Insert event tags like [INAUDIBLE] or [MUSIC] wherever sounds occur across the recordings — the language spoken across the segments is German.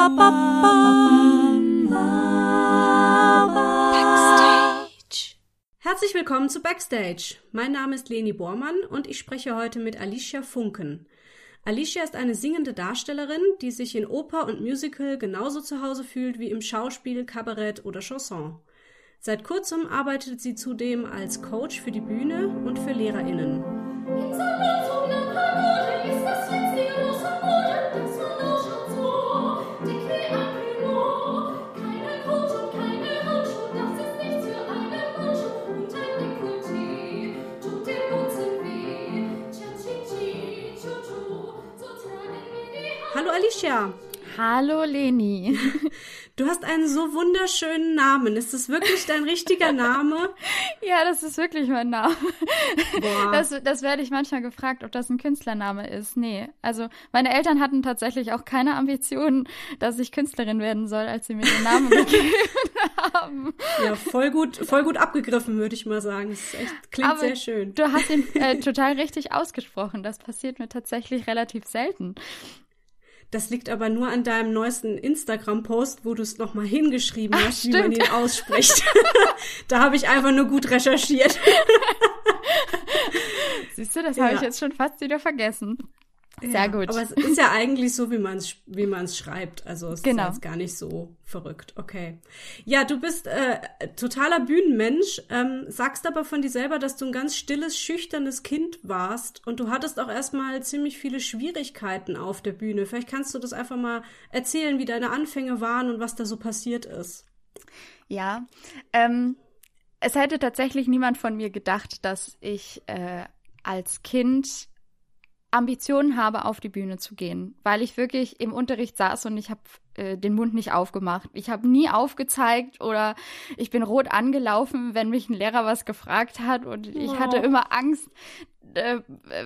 Backstage. Herzlich willkommen zu Backstage. Mein Name ist Leni Bormann und ich spreche heute mit Alicia Funken. Alicia ist eine singende Darstellerin, die sich in Oper und Musical genauso zu Hause fühlt wie im Schauspiel, Kabarett oder Chanson. Seit kurzem arbeitet sie zudem als Coach für die Bühne und für LehrerInnen. Alicia. Hallo Leni. [LAUGHS] Du hast einen so wunderschönen Namen. Ist das wirklich dein richtiger Name? [LAUGHS] ja, das ist wirklich mein Name. Boah. Das, das werde ich manchmal gefragt, ob das ein Künstlername ist. Nee, also meine Eltern hatten tatsächlich auch keine Ambitionen, dass ich Künstlerin werden soll, als sie mir den Namen [LAUGHS] gegeben haben. Ja, voll gut, voll gut abgegriffen, würde ich mal sagen. Das echt, klingt Aber sehr schön. Du hast ihn äh, total richtig ausgesprochen. Das passiert mir tatsächlich relativ selten. Das liegt aber nur an deinem neuesten Instagram-Post, wo du es nochmal hingeschrieben Ach, hast, stimmt. wie man ihn ausspricht. [LAUGHS] da habe ich einfach nur gut recherchiert. [LAUGHS] Siehst du, das ja. habe ich jetzt schon fast wieder vergessen. Sehr ja, gut. Aber es ist ja eigentlich so, wie man es wie man's schreibt. Also es genau. ist jetzt gar nicht so verrückt. Okay. Ja, du bist äh, totaler Bühnenmensch, ähm, sagst aber von dir selber, dass du ein ganz stilles, schüchternes Kind warst und du hattest auch erstmal ziemlich viele Schwierigkeiten auf der Bühne. Vielleicht kannst du das einfach mal erzählen, wie deine Anfänge waren und was da so passiert ist. Ja, ähm, es hätte tatsächlich niemand von mir gedacht, dass ich äh, als Kind Ambitionen habe, auf die Bühne zu gehen, weil ich wirklich im Unterricht saß und ich habe äh, den Mund nicht aufgemacht. Ich habe nie aufgezeigt oder ich bin rot angelaufen, wenn mich ein Lehrer was gefragt hat und ich hatte immer Angst, äh,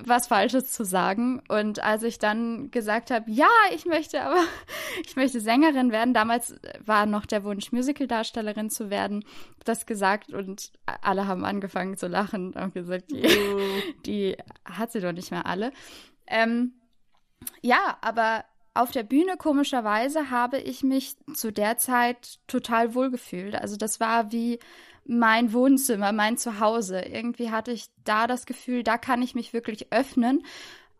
was Falsches zu sagen. Und als ich dann gesagt habe, ja, ich möchte aber, [LAUGHS] ich möchte Sängerin werden, damals war noch der Wunsch, Musicaldarstellerin zu werden, das gesagt und alle haben angefangen zu lachen und gesagt, die, die hat sie doch nicht mehr alle. Ähm, ja, aber auf der Bühne komischerweise habe ich mich zu der Zeit total wohlgefühlt. Also das war wie mein Wohnzimmer, mein Zuhause. Irgendwie hatte ich da das Gefühl, da kann ich mich wirklich öffnen,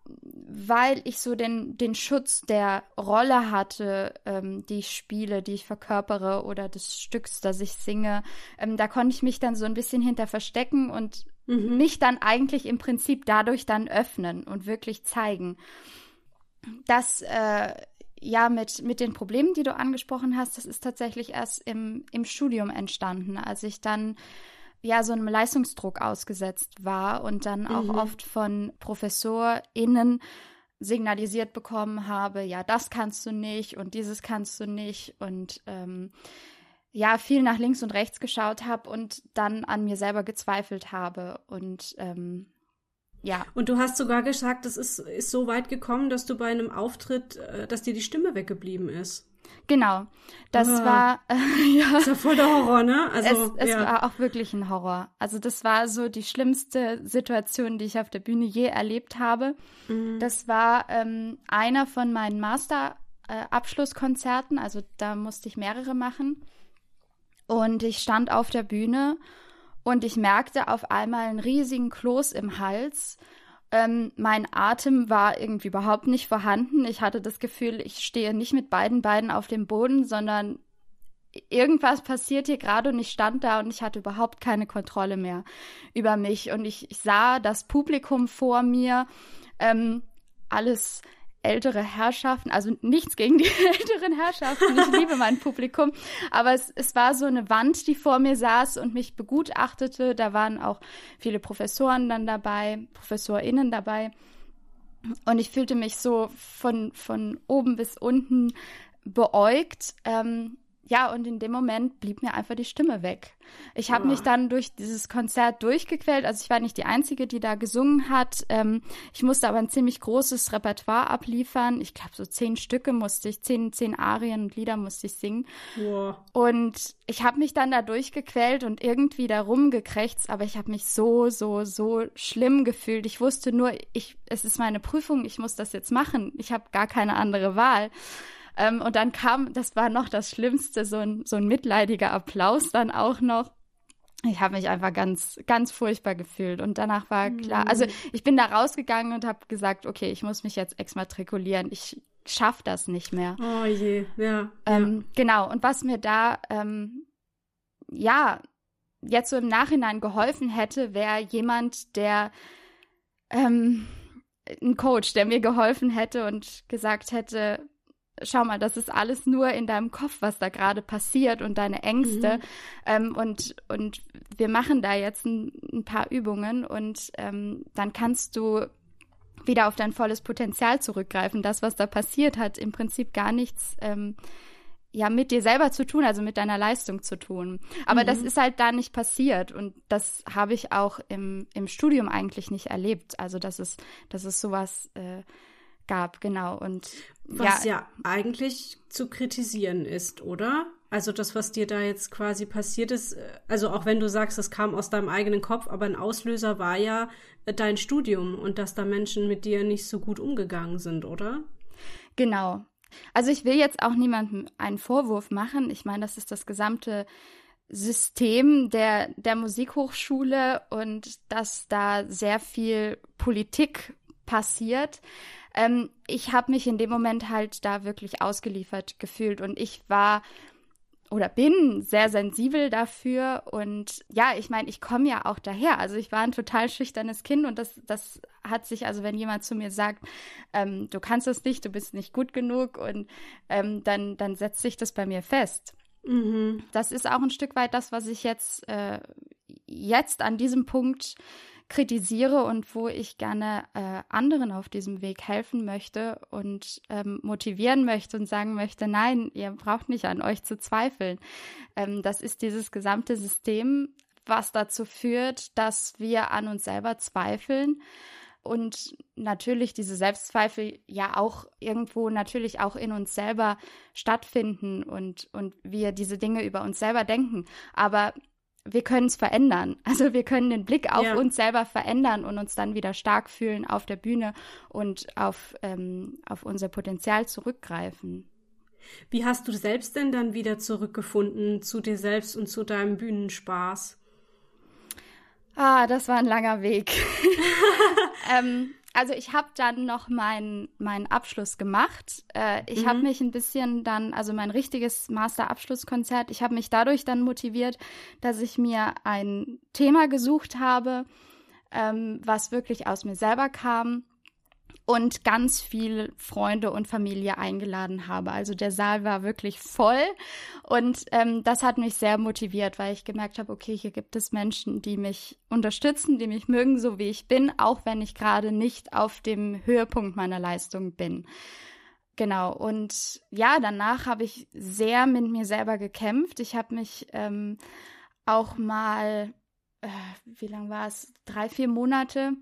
weil ich so den, den Schutz der Rolle hatte, ähm, die ich spiele, die ich verkörpere oder des Stücks, das ich singe. Ähm, da konnte ich mich dann so ein bisschen hinter verstecken und mhm. mich dann eigentlich im Prinzip dadurch dann öffnen und wirklich zeigen. Das äh, ja, mit, mit den Problemen, die du angesprochen hast, das ist tatsächlich erst im, im Studium entstanden, als ich dann ja so einem Leistungsdruck ausgesetzt war und dann auch mhm. oft von ProfessorInnen signalisiert bekommen habe, ja, das kannst du nicht und dieses kannst du nicht und ähm, ja, viel nach links und rechts geschaut habe und dann an mir selber gezweifelt habe und ähm, ja. Und du hast sogar gesagt, es ist, ist so weit gekommen, dass du bei einem Auftritt, äh, dass dir die Stimme weggeblieben ist. Genau. Das ah. war äh, [LAUGHS] ja. Das ist ja voll der Horror, ne? Also es, es ja. war auch wirklich ein Horror. Also das war so die schlimmste Situation, die ich auf der Bühne je erlebt habe. Mhm. Das war ähm, einer von meinen Master-Abschlusskonzerten. Äh, also da musste ich mehrere machen. Und ich stand auf der Bühne und ich merkte auf einmal einen riesigen Kloß im Hals. Ähm, mein Atem war irgendwie überhaupt nicht vorhanden. Ich hatte das Gefühl, ich stehe nicht mit beiden Beinen auf dem Boden, sondern irgendwas passiert hier gerade und ich stand da und ich hatte überhaupt keine Kontrolle mehr über mich. Und ich, ich sah das Publikum vor mir, ähm, alles ältere Herrschaften, also nichts gegen die [LAUGHS] älteren Herrschaften, ich liebe mein Publikum, aber es, es war so eine Wand, die vor mir saß und mich begutachtete. Da waren auch viele Professoren dann dabei, ProfessorInnen dabei. Und ich fühlte mich so von, von oben bis unten beäugt. Ähm, ja, und in dem Moment blieb mir einfach die Stimme weg. Ich habe oh. mich dann durch dieses Konzert durchgequält. Also ich war nicht die Einzige, die da gesungen hat. Ähm, ich musste aber ein ziemlich großes Repertoire abliefern. Ich glaube, so zehn Stücke musste ich, zehn, zehn Arien und Lieder musste ich singen. Oh. Und ich habe mich dann da durchgequält und irgendwie da rumgekrächzt, aber ich habe mich so, so, so schlimm gefühlt. Ich wusste nur, ich, es ist meine Prüfung, ich muss das jetzt machen. Ich habe gar keine andere Wahl. Ähm, und dann kam, das war noch das Schlimmste, so ein, so ein mitleidiger Applaus dann auch noch. Ich habe mich einfach ganz, ganz furchtbar gefühlt. Und danach war klar, also mhm. ich bin da rausgegangen und habe gesagt, okay, ich muss mich jetzt exmatrikulieren. Ich schaffe das nicht mehr. Oh je, ja. Ähm, ja. Genau. Und was mir da, ähm, ja, jetzt so im Nachhinein geholfen hätte, wäre jemand, der ähm, ein Coach, der mir geholfen hätte und gesagt hätte, schau mal, das ist alles nur in deinem Kopf, was da gerade passiert und deine Ängste. Mhm. Ähm, und, und wir machen da jetzt ein, ein paar Übungen und ähm, dann kannst du wieder auf dein volles Potenzial zurückgreifen. Das, was da passiert, hat im Prinzip gar nichts ähm, ja mit dir selber zu tun, also mit deiner Leistung zu tun. Aber mhm. das ist halt da nicht passiert und das habe ich auch im, im Studium eigentlich nicht erlebt. Also dass es, dass es sowas äh, gab, genau. Und was ja, ja eigentlich zu kritisieren ist, oder? Also das, was dir da jetzt quasi passiert ist, äh, also auch wenn du sagst, es kam aus deinem eigenen Kopf, aber ein Auslöser war ja äh, dein Studium und dass da Menschen mit dir nicht so gut umgegangen sind, oder? Genau, also ich will jetzt auch niemandem einen Vorwurf machen. Ich meine, das ist das gesamte System der, der Musikhochschule und dass da sehr viel Politik passiert. Ähm, ich habe mich in dem Moment halt da wirklich ausgeliefert gefühlt und ich war oder bin sehr sensibel dafür. Und ja, ich meine, ich komme ja auch daher. Also ich war ein total schüchternes Kind und das, das hat sich, also wenn jemand zu mir sagt, ähm, du kannst es nicht, du bist nicht gut genug und ähm, dann, dann setzt sich das bei mir fest. Mhm. Das ist auch ein Stück weit das, was ich jetzt, äh, jetzt an diesem Punkt kritisiere und wo ich gerne äh, anderen auf diesem Weg helfen möchte und ähm, motivieren möchte und sagen möchte, nein, ihr braucht nicht an euch zu zweifeln. Ähm, das ist dieses gesamte System, was dazu führt, dass wir an uns selber zweifeln und natürlich diese Selbstzweifel ja auch irgendwo natürlich auch in uns selber stattfinden und, und wir diese Dinge über uns selber denken. Aber wir können es verändern. [LAUGHS] Also wir können den Blick auf ja. uns selber verändern und uns dann wieder stark fühlen auf der Bühne und auf, ähm, auf unser Potenzial zurückgreifen. Wie hast du selbst denn dann wieder zurückgefunden zu dir selbst und zu deinem Bühnenspaß? Ah, das war ein langer Weg. [LAUGHS] ähm, also ich habe dann noch meinen meinen Abschluss gemacht. Äh, ich mhm. habe mich ein bisschen dann, also mein richtiges Master-Abschlusskonzert, ich habe mich dadurch dann motiviert, dass ich mir ein Thema gesucht habe, ähm, was wirklich aus mir selber kam und ganz viel Freunde und Familie eingeladen habe. Also der Saal war wirklich voll und ähm, das hat mich sehr motiviert, weil ich gemerkt habe, okay, hier gibt es Menschen, die mich unterstützen, die mich mögen, so wie ich bin, auch wenn ich gerade nicht auf dem Höhepunkt meiner Leistung bin. Genau, und ja, danach habe ich sehr mit mir selber gekämpft. Ich habe mich ähm, auch mal, äh, wie lang war es, drei, vier Monate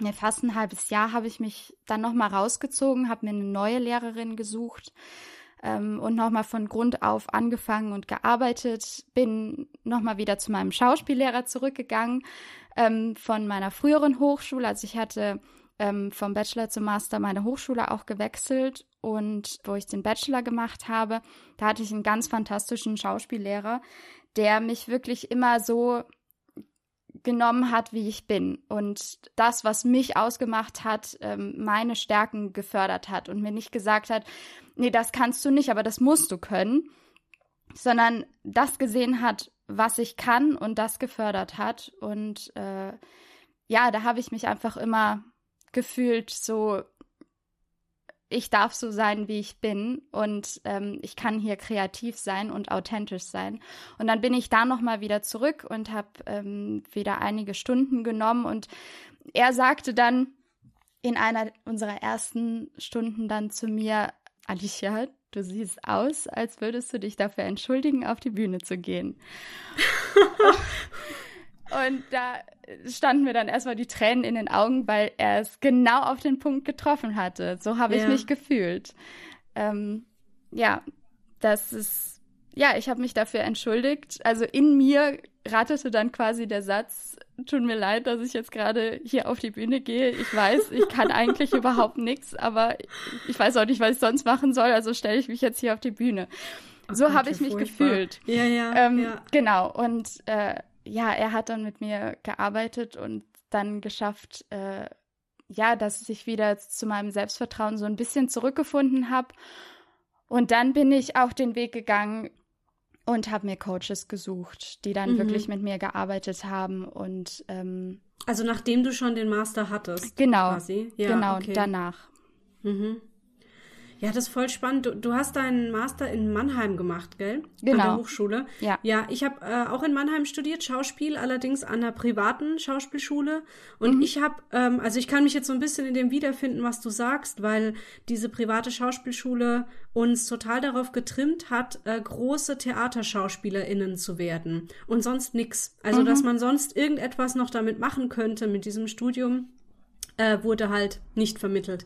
ne, fast ein halbes Jahr habe ich mich dann nochmal rausgezogen, habe mir eine neue Lehrerin gesucht ähm, und nochmal von Grund auf angefangen und gearbeitet. Bin nochmal wieder zu meinem Schauspiellehrer zurückgegangen ähm, von meiner früheren Hochschule. Also ich hatte ähm, vom Bachelor zum Master meine Hochschule auch gewechselt und wo ich den Bachelor gemacht habe, da hatte ich einen ganz fantastischen Schauspiellehrer, der mich wirklich immer so genommen hat, wie ich bin. Und das, was mich ausgemacht hat, ähm, meine Stärken gefördert hat und mir nicht gesagt hat, nee, das kannst du nicht, aber das musst du können, sondern das gesehen hat, was ich kann und das gefördert hat. Und äh, ja, da habe ich mich einfach immer gefühlt so ich darf so sein, wie ich bin und ähm, ich kann hier kreativ sein und authentisch sein. Und dann bin ich da nochmal wieder zurück und habe ähm, wieder einige Stunden genommen und er sagte dann in einer unserer ersten Stunden dann zu mir, Alicia, du siehst aus, als würdest du dich dafür entschuldigen, auf die Bühne zu gehen. [LAUGHS] Und da standen mir dann erstmal die Tränen in den Augen, weil er es genau auf den Punkt getroffen hatte. So habe ich ja. mich gefühlt. Ähm, ja, das ist, ja, ich habe mich dafür entschuldigt. Also in mir rattete dann quasi der Satz, tut mir leid, dass ich jetzt gerade hier auf die Bühne gehe. Ich weiß, ich kann [LAUGHS] eigentlich überhaupt nichts, aber ich weiß auch nicht, was ich sonst machen soll, also stelle ich mich jetzt hier auf die Bühne. Oh so habe ich mich furchtbar. gefühlt. Ja, ja, ähm, ja. Genau. Und äh, ja, er hat dann mit mir gearbeitet und dann geschafft, äh, ja, dass ich wieder zu meinem Selbstvertrauen so ein bisschen zurückgefunden habe. Und dann bin ich auch den Weg gegangen und habe mir Coaches gesucht, die dann mhm. wirklich mit mir gearbeitet haben und ähm, also nachdem du schon den Master hattest. Genau. Quasi. Ja, genau, okay. danach. Mhm. Ja, das ist voll spannend. Du, du, hast deinen Master in Mannheim gemacht, gell? Genau. An der Hochschule. Ja. Ja, ich habe äh, auch in Mannheim studiert, Schauspiel, allerdings an einer privaten Schauspielschule. Und mhm. ich habe, ähm, also ich kann mich jetzt so ein bisschen in dem wiederfinden, was du sagst, weil diese private Schauspielschule uns total darauf getrimmt hat, äh, große TheaterschauspielerInnen zu werden. Und sonst nix. Also, mhm. dass man sonst irgendetwas noch damit machen könnte mit diesem Studium, äh, wurde halt nicht vermittelt.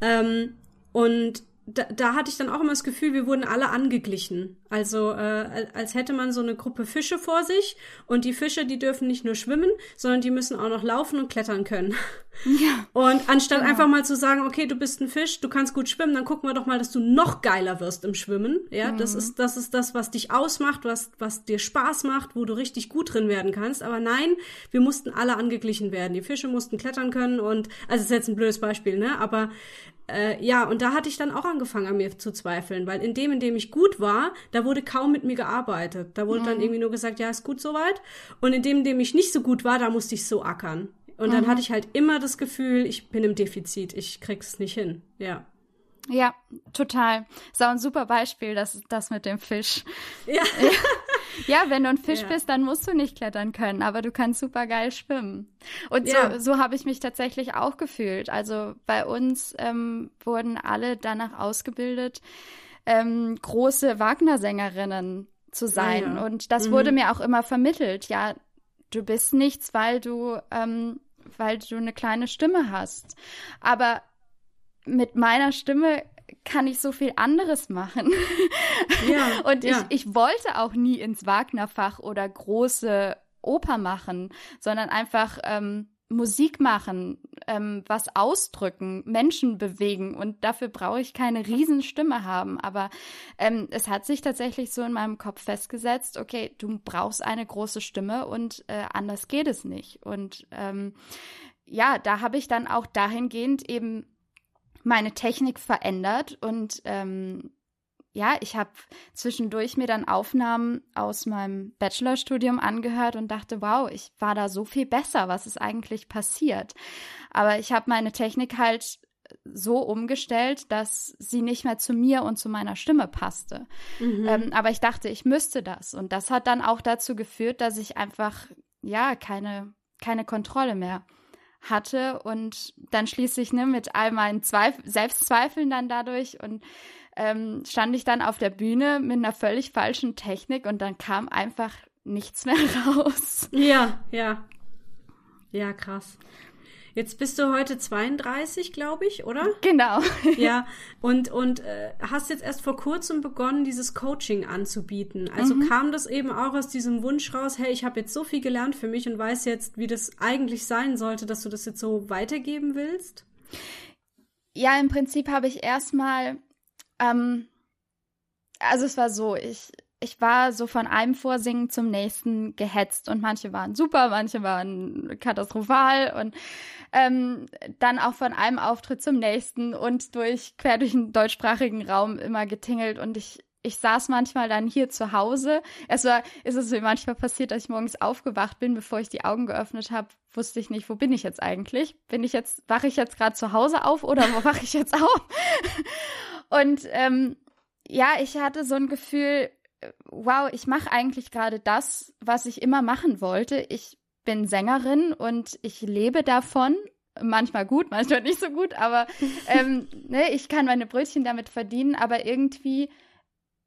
Ähm, und da, da hatte ich dann auch immer das Gefühl, wir wurden alle angeglichen. Also äh, als hätte man so eine Gruppe Fische vor sich und die Fische, die dürfen nicht nur schwimmen, sondern die müssen auch noch laufen und klettern können. [LAUGHS] Ja. Und anstatt genau. einfach mal zu sagen, okay, du bist ein Fisch, du kannst gut schwimmen, dann gucken wir doch mal, dass du noch geiler wirst im Schwimmen. Ja, mhm. das ist das ist das, was dich ausmacht, was was dir Spaß macht, wo du richtig gut drin werden kannst. Aber nein, wir mussten alle angeglichen werden. Die Fische mussten klettern können und also ist jetzt ein blödes Beispiel, ne? Aber äh, ja, und da hatte ich dann auch angefangen, an mir zu zweifeln, weil in dem, in dem ich gut war, da wurde kaum mit mir gearbeitet. Da wurde mhm. dann irgendwie nur gesagt, ja, ist gut soweit. Und in dem, in dem ich nicht so gut war, da musste ich so ackern. Und mhm. dann hatte ich halt immer das Gefühl, ich bin im Defizit, ich krieg's nicht hin. Ja. Ja, total. Ist auch ein super Beispiel, das, das mit dem Fisch. Ja. Ja, wenn du ein Fisch ja. bist, dann musst du nicht klettern können, aber du kannst super geil schwimmen. Und ja. so, so habe ich mich tatsächlich auch gefühlt. Also bei uns ähm, wurden alle danach ausgebildet, ähm, große Wagner-Sängerinnen zu ah, sein. Ja. Und das mhm. wurde mir auch immer vermittelt. Ja, du bist nichts, weil du, ähm, weil du eine kleine Stimme hast. Aber mit meiner Stimme kann ich so viel anderes machen. Ja, [LAUGHS] und ja. ich, ich wollte auch nie ins Wagner-Fach oder große Oper machen, sondern einfach ähm, Musik machen, ähm, was ausdrücken, Menschen bewegen und dafür brauche ich keine Riesenstimme haben. Aber ähm, es hat sich tatsächlich so in meinem Kopf festgesetzt, okay, du brauchst eine große Stimme und äh, anders geht es nicht. Und ähm, ja, da habe ich dann auch dahingehend eben meine Technik verändert und ähm, ja, ich habe zwischendurch mir dann Aufnahmen aus meinem Bachelorstudium angehört und dachte, wow, ich war da so viel besser, was ist eigentlich passiert? Aber ich habe meine Technik halt so umgestellt, dass sie nicht mehr zu mir und zu meiner Stimme passte. Mhm. Ähm, aber ich dachte, ich müsste das. Und das hat dann auch dazu geführt, dass ich einfach, ja, keine, keine Kontrolle mehr hatte und dann schließlich ne, mit all meinen Zweif Selbstzweifeln dann dadurch und ähm, stand ich dann auf der Bühne mit einer völlig falschen Technik und dann kam einfach nichts mehr [LAUGHS] raus. Ja, ja. Ja, krass. Jetzt bist du heute 32, glaube ich, oder? Genau. [LAUGHS] ja, [LAUGHS] und, und äh, hast jetzt erst vor kurzem begonnen, dieses Coaching anzubieten. Also mhm. kam das eben auch aus diesem Wunsch raus, hey, ich habe jetzt so viel gelernt für mich und weiß jetzt, wie das eigentlich sein sollte, dass du das jetzt so weitergeben willst? Ja, im Prinzip habe ich erstmal, ähm, also es war so, ich, ich war so von einem Vorsingen zum nächsten gehetzt und manche waren super, manche waren katastrophal und ähm, dann auch von einem Auftritt zum nächsten und durch quer durch den deutschsprachigen Raum immer getingelt und ich ich saß manchmal dann hier zu Hause. Es war, ist es mir manchmal passiert, dass ich morgens aufgewacht bin, bevor ich die Augen geöffnet habe, wusste ich nicht, wo bin ich jetzt eigentlich? Bin ich jetzt, wache ich jetzt gerade zu Hause auf oder wo wache ich jetzt auf? [LAUGHS] Und ähm, ja, ich hatte so ein Gefühl, wow, ich mache eigentlich gerade das, was ich immer machen wollte. Ich bin Sängerin und ich lebe davon. Manchmal gut, [LAUGHS] manchmal nicht so gut, aber ähm, [LAUGHS] ne, ich kann meine Brötchen damit verdienen, aber irgendwie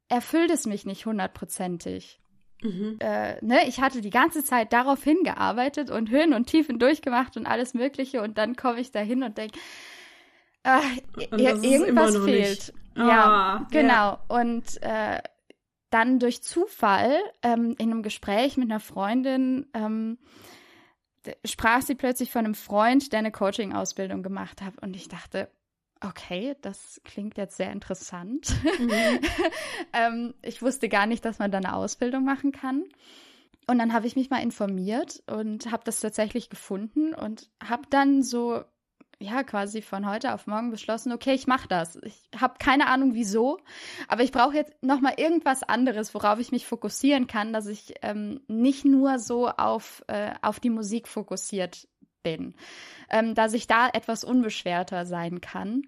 erfüllt es mich nicht hundertprozentig. Mhm. Äh, ne, ich hatte die ganze Zeit darauf hingearbeitet und Höhen und Tiefen durchgemacht und alles Mögliche und dann komme ich da hin und denke, äh, irgendwas fehlt. Ah, ja, genau. Ja. Und äh, dann durch Zufall ähm, in einem Gespräch mit einer Freundin ähm, sprach sie plötzlich von einem Freund, der eine Coaching-Ausbildung gemacht hat. Und ich dachte, okay, das klingt jetzt sehr interessant. Mhm. [LAUGHS] ähm, ich wusste gar nicht, dass man da eine Ausbildung machen kann. Und dann habe ich mich mal informiert und habe das tatsächlich gefunden und habe dann so ja quasi von heute auf morgen beschlossen, okay, ich mache das. Ich habe keine Ahnung wieso, aber ich brauche jetzt noch mal irgendwas anderes, worauf ich mich fokussieren kann, dass ich ähm, nicht nur so auf äh, auf die Musik fokussiert bin, ähm, dass ich da etwas unbeschwerter sein kann.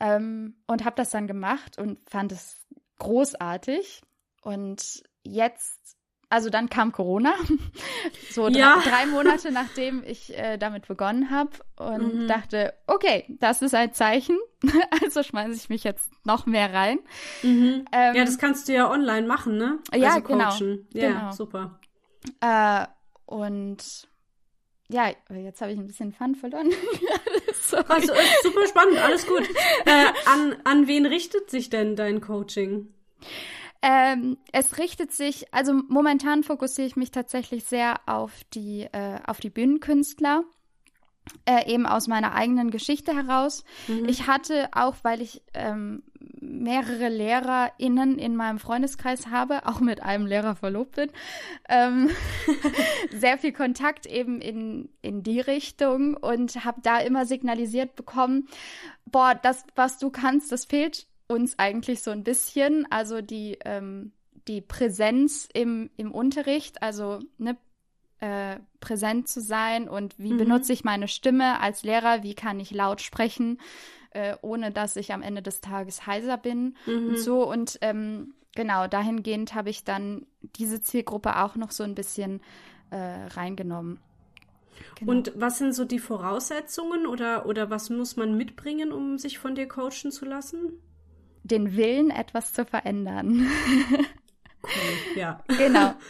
Ähm, und habe das dann gemacht und fand es großartig. Und jetzt also dann kam Corona, [LAUGHS] so ja. drei, drei, Monate nachdem ich äh, damit begonnen habe und mhm. dachte, okay, das ist ein Zeichen, [LAUGHS] also schmeiße ich mich jetzt noch mehr rein. Mhm. Ähm, ja, das kannst du ja online machen, ne? Also ja, genau. Ja, genau. super. Äh, und ja, jetzt habe ich ein bisschen Fun verloren. [LAUGHS] also super spannend, alles gut. Äh, an, an wen richtet sich denn dein Coaching? Ähm, es richtet sich, also momentan fokussiere ich mich tatsächlich sehr auf die, äh, auf die Bühnenkünstler. Äh, eben aus meiner eigenen Geschichte heraus. Mhm. Ich hatte auch, weil ich ähm, mehrere LehrerInnen in meinem Freundeskreis habe, [LAUGHS] auch mit einem Lehrer verlobt bin, ähm, [LAUGHS] sehr viel Kontakt eben in, in die Richtung und habe da immer signalisiert bekommen, boah, das, was du kannst, das fehlt uns eigentlich so ein bisschen. Also die, ähm, die Präsenz im, im Unterricht, also ne, äh, präsent zu sein und wie mhm. benutze ich meine Stimme als Lehrer, wie kann ich laut sprechen, äh, ohne dass ich am Ende des Tages heiser bin mhm. und so. Und ähm, genau, dahingehend habe ich dann diese Zielgruppe auch noch so ein bisschen äh, reingenommen. Genau. Und was sind so die Voraussetzungen oder, oder was muss man mitbringen, um sich von dir coachen zu lassen? Den Willen, etwas zu verändern. [LAUGHS] cool, ja. Genau. [LAUGHS]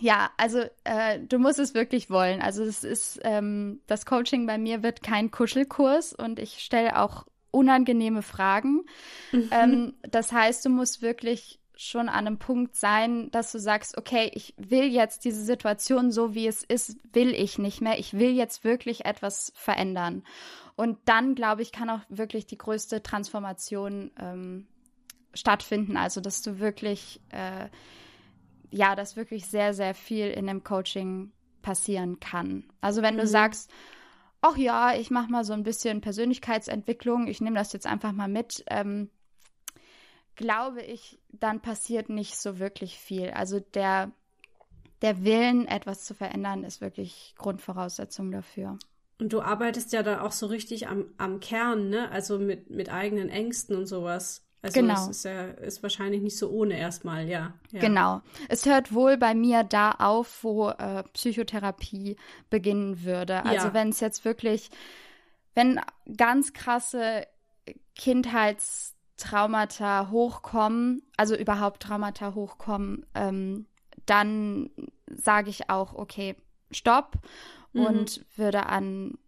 Ja, also äh, du musst es wirklich wollen. Also es ist ähm, das Coaching bei mir wird kein Kuschelkurs und ich stelle auch unangenehme Fragen. Mhm. Ähm, das heißt, du musst wirklich schon an einem Punkt sein, dass du sagst, okay, ich will jetzt diese Situation so wie es ist, will ich nicht mehr. Ich will jetzt wirklich etwas verändern. Und dann, glaube ich, kann auch wirklich die größte Transformation ähm, stattfinden. Also, dass du wirklich, äh, ja, dass wirklich sehr, sehr viel in dem Coaching passieren kann. Also, wenn mhm. du sagst, ach ja, ich mache mal so ein bisschen Persönlichkeitsentwicklung, ich nehme das jetzt einfach mal mit, ähm, glaube ich, dann passiert nicht so wirklich viel. Also der, der Willen, etwas zu verändern, ist wirklich Grundvoraussetzung dafür. Und du arbeitest ja da auch so richtig am, am Kern, ne? Also mit, mit eigenen Ängsten und sowas. Also genau. das ist ja ist wahrscheinlich nicht so ohne erstmal, ja, ja. Genau. Es hört wohl bei mir da auf, wo äh, Psychotherapie beginnen würde. Also ja. wenn es jetzt wirklich, wenn ganz krasse Kindheitstraumata hochkommen, also überhaupt Traumata hochkommen, ähm, dann sage ich auch, okay, stopp mhm. und würde an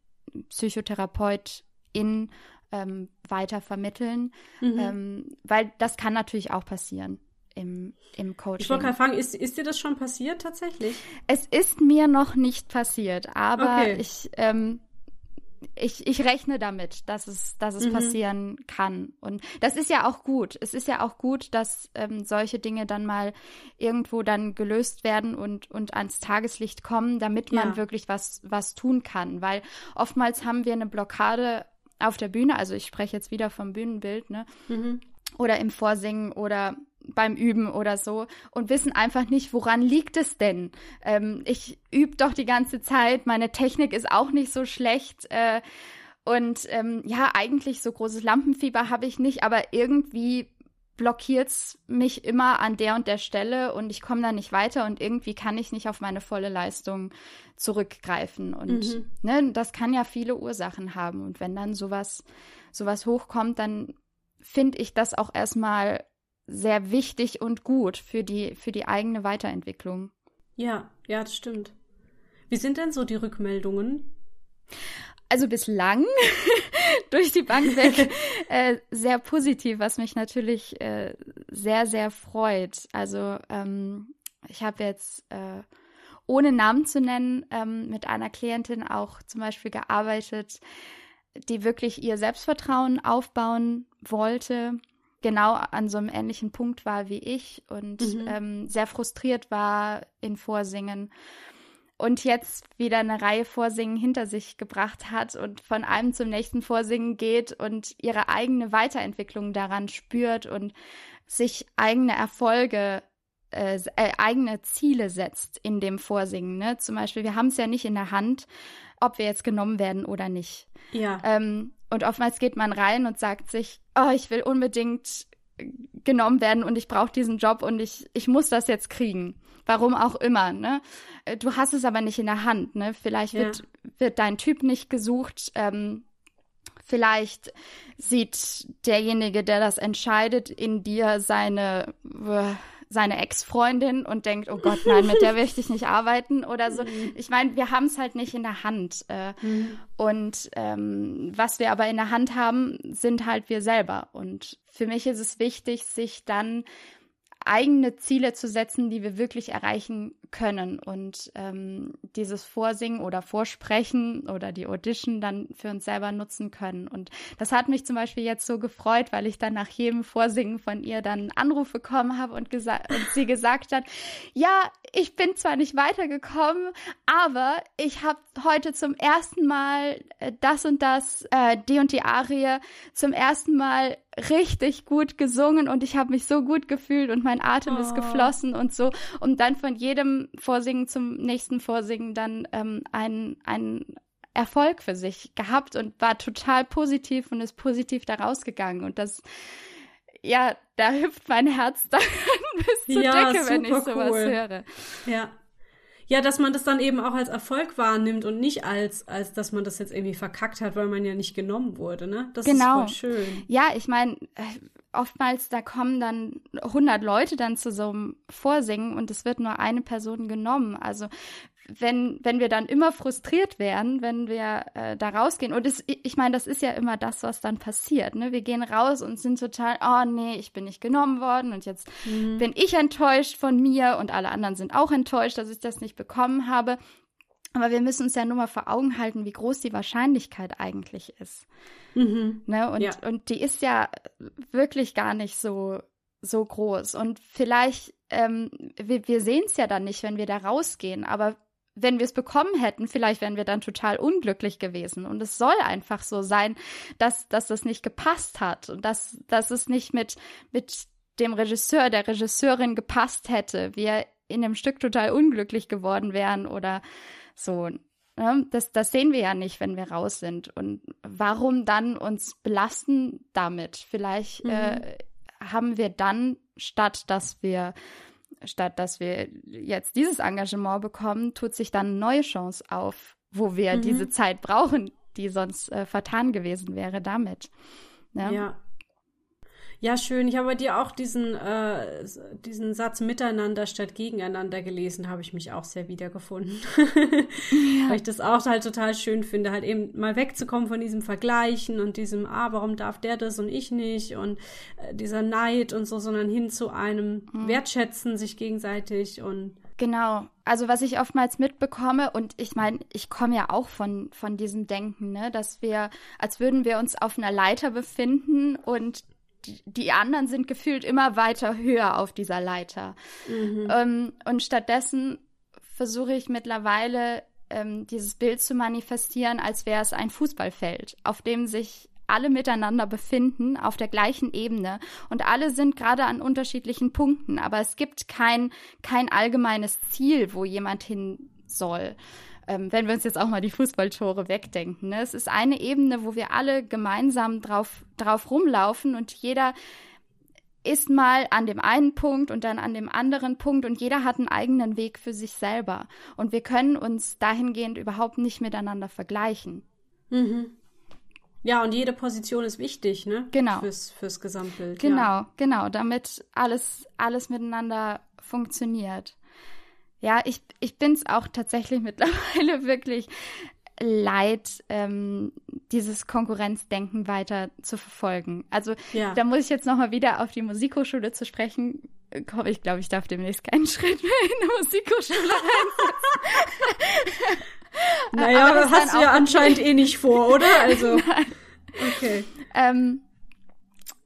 PsychotherapeutInnen ähm, weiter vermitteln, mhm. ähm, weil das kann natürlich auch passieren im, im Coaching. Ich wollte gerade fragen, ist, ist dir das schon passiert tatsächlich? Es ist mir noch nicht passiert, aber okay. ich ähm, ich, ich rechne damit, dass es, dass es mhm. passieren kann. Und das ist ja auch gut. Es ist ja auch gut, dass ähm, solche Dinge dann mal irgendwo dann gelöst werden und, und ans Tageslicht kommen, damit man ja. wirklich was, was tun kann. Weil oftmals haben wir eine Blockade auf der Bühne, also ich spreche jetzt wieder vom Bühnenbild, ne? Mhm. Oder im Vorsingen oder beim Üben oder so und wissen einfach nicht, woran liegt es denn? Ähm, ich übe doch die ganze Zeit, meine Technik ist auch nicht so schlecht. Äh, und ähm, ja, eigentlich so großes Lampenfieber habe ich nicht, aber irgendwie blockiert es mich immer an der und der Stelle und ich komme da nicht weiter und irgendwie kann ich nicht auf meine volle Leistung zurückgreifen. Und mhm. ne, das kann ja viele Ursachen haben. Und wenn dann sowas, sowas hochkommt, dann finde ich das auch erstmal sehr wichtig und gut für die, für die eigene Weiterentwicklung. Ja, ja, das stimmt. Wie sind denn so die Rückmeldungen? Also bislang [LAUGHS] durch die Bank weg äh, sehr positiv, was mich natürlich äh, sehr, sehr freut. Also ähm, ich habe jetzt äh, ohne Namen zu nennen, ähm, mit einer Klientin auch zum Beispiel gearbeitet, die wirklich ihr Selbstvertrauen aufbauen wollte, genau an so einem ähnlichen Punkt war wie ich und mhm. ähm, sehr frustriert war in Vorsingen und jetzt wieder eine Reihe Vorsingen hinter sich gebracht hat und von einem zum nächsten Vorsingen geht und ihre eigene Weiterentwicklung daran spürt und sich eigene Erfolge äh, äh, eigene Ziele setzt in dem Vorsingen. Ne? Zum Beispiel, wir haben es ja nicht in der Hand, ob wir jetzt genommen werden oder nicht. Ja. Ähm, und oftmals geht man rein und sagt sich, oh, ich will unbedingt genommen werden und ich brauche diesen Job und ich, ich muss das jetzt kriegen. Warum auch immer, ne? Äh, du hast es aber nicht in der Hand, ne? Vielleicht wird, ja. wird dein Typ nicht gesucht, ähm, Vielleicht sieht derjenige, der das entscheidet, in dir seine äh, seine Ex-Freundin und denkt, oh Gott, nein, mit der möchte ich nicht arbeiten oder so. Mhm. Ich meine, wir haben es halt nicht in der Hand. Äh, mhm. Und ähm, was wir aber in der Hand haben, sind halt wir selber. Und für mich ist es wichtig, sich dann eigene Ziele zu setzen, die wir wirklich erreichen können und ähm, dieses Vorsingen oder Vorsprechen oder die Audition dann für uns selber nutzen können. Und das hat mich zum Beispiel jetzt so gefreut, weil ich dann nach jedem Vorsingen von ihr dann einen Anruf bekommen habe und, und sie gesagt hat, ja, ich bin zwar nicht weitergekommen, aber ich habe heute zum ersten Mal äh, das und das, äh, die und die Arie zum ersten Mal richtig gut gesungen und ich habe mich so gut gefühlt und mein Atem oh. ist geflossen und so. Und dann von jedem Vorsingen zum nächsten Vorsingen dann ähm, ein, ein Erfolg für sich gehabt und war total positiv und ist positiv da rausgegangen. Und das, ja, da hüpft mein Herz [LAUGHS] dann bis zur ja, Decke, wenn ich sowas cool. höre. Ja, ja, dass man das dann eben auch als Erfolg wahrnimmt und nicht als, als dass man das jetzt irgendwie verkackt hat, weil man ja nicht genommen wurde, ne? Das genau. ist voll schön. Ja, ich meine, äh, oftmals, da kommen dann 100 Leute dann zu so einem Vorsingen und es wird nur eine Person genommen. Also wenn, wenn wir dann immer frustriert werden, wenn wir äh, da rausgehen. Und es, ich meine, das ist ja immer das, was dann passiert. Ne? Wir gehen raus und sind total, oh nee, ich bin nicht genommen worden und jetzt mhm. bin ich enttäuscht von mir und alle anderen sind auch enttäuscht, dass ich das nicht bekommen habe. Aber wir müssen uns ja nur mal vor Augen halten, wie groß die Wahrscheinlichkeit eigentlich ist. Mhm. Ne? Und, ja. und die ist ja wirklich gar nicht so, so groß. Und vielleicht, ähm, wir, wir sehen es ja dann nicht, wenn wir da rausgehen, aber wenn wir es bekommen hätten, vielleicht wären wir dann total unglücklich gewesen. Und es soll einfach so sein, dass, dass das nicht gepasst hat und dass, dass es nicht mit, mit dem Regisseur, der Regisseurin gepasst hätte, wir in dem Stück total unglücklich geworden wären oder so. Ne? Das, das sehen wir ja nicht, wenn wir raus sind. Und warum dann uns belasten damit? Vielleicht mhm. äh, haben wir dann, statt dass wir statt dass wir jetzt dieses Engagement bekommen, tut sich dann eine neue Chance auf, wo wir mhm. diese Zeit brauchen, die sonst äh, vertan gewesen wäre damit. Ja. ja. Ja, schön. Ich habe bei dir auch diesen, äh, diesen Satz miteinander statt gegeneinander gelesen, habe ich mich auch sehr wiedergefunden. [LAUGHS] ja. Weil ich das auch halt total schön finde, halt eben mal wegzukommen von diesem Vergleichen und diesem, ah, warum darf der das und ich nicht und äh, dieser Neid und so, sondern hin zu einem mhm. Wertschätzen sich gegenseitig und Genau. Also was ich oftmals mitbekomme und ich meine, ich komme ja auch von von diesem Denken, ne, dass wir als würden wir uns auf einer Leiter befinden und die anderen sind gefühlt immer weiter höher auf dieser Leiter. Mhm. Ähm, und stattdessen versuche ich mittlerweile ähm, dieses Bild zu manifestieren, als wäre es ein Fußballfeld, auf dem sich alle miteinander befinden auf der gleichen Ebene und alle sind gerade an unterschiedlichen Punkten, aber es gibt kein, kein allgemeines Ziel, wo jemand hin soll ähm, wenn wir uns jetzt auch mal die Fußballtore wegdenken. Ne? Es ist eine Ebene, wo wir alle gemeinsam drauf, drauf rumlaufen und jeder ist mal an dem einen Punkt und dann an dem anderen Punkt und jeder hat einen eigenen Weg für sich selber. Und wir können uns dahingehend überhaupt nicht miteinander vergleichen. Mhm. Ja, und jede Position ist wichtig, ne? Genau. Fürs, fürs Gesamtbild. Genau, ja. genau, damit alles, alles miteinander funktioniert ja, ich, ich bin es auch tatsächlich [LAUGHS] mittlerweile wirklich leid, ähm, dieses Konkurrenzdenken weiter zu verfolgen. Also ja. da muss ich jetzt nochmal wieder auf die Musikhochschule zu sprechen komm, ich glaube, ich darf demnächst keinen [LAUGHS] Schritt mehr in eine Musikhochschule reinsetzen. [LAUGHS] naja, aber das hast du ja anscheinend eh nicht vor, oder? Also. Okay. Ähm,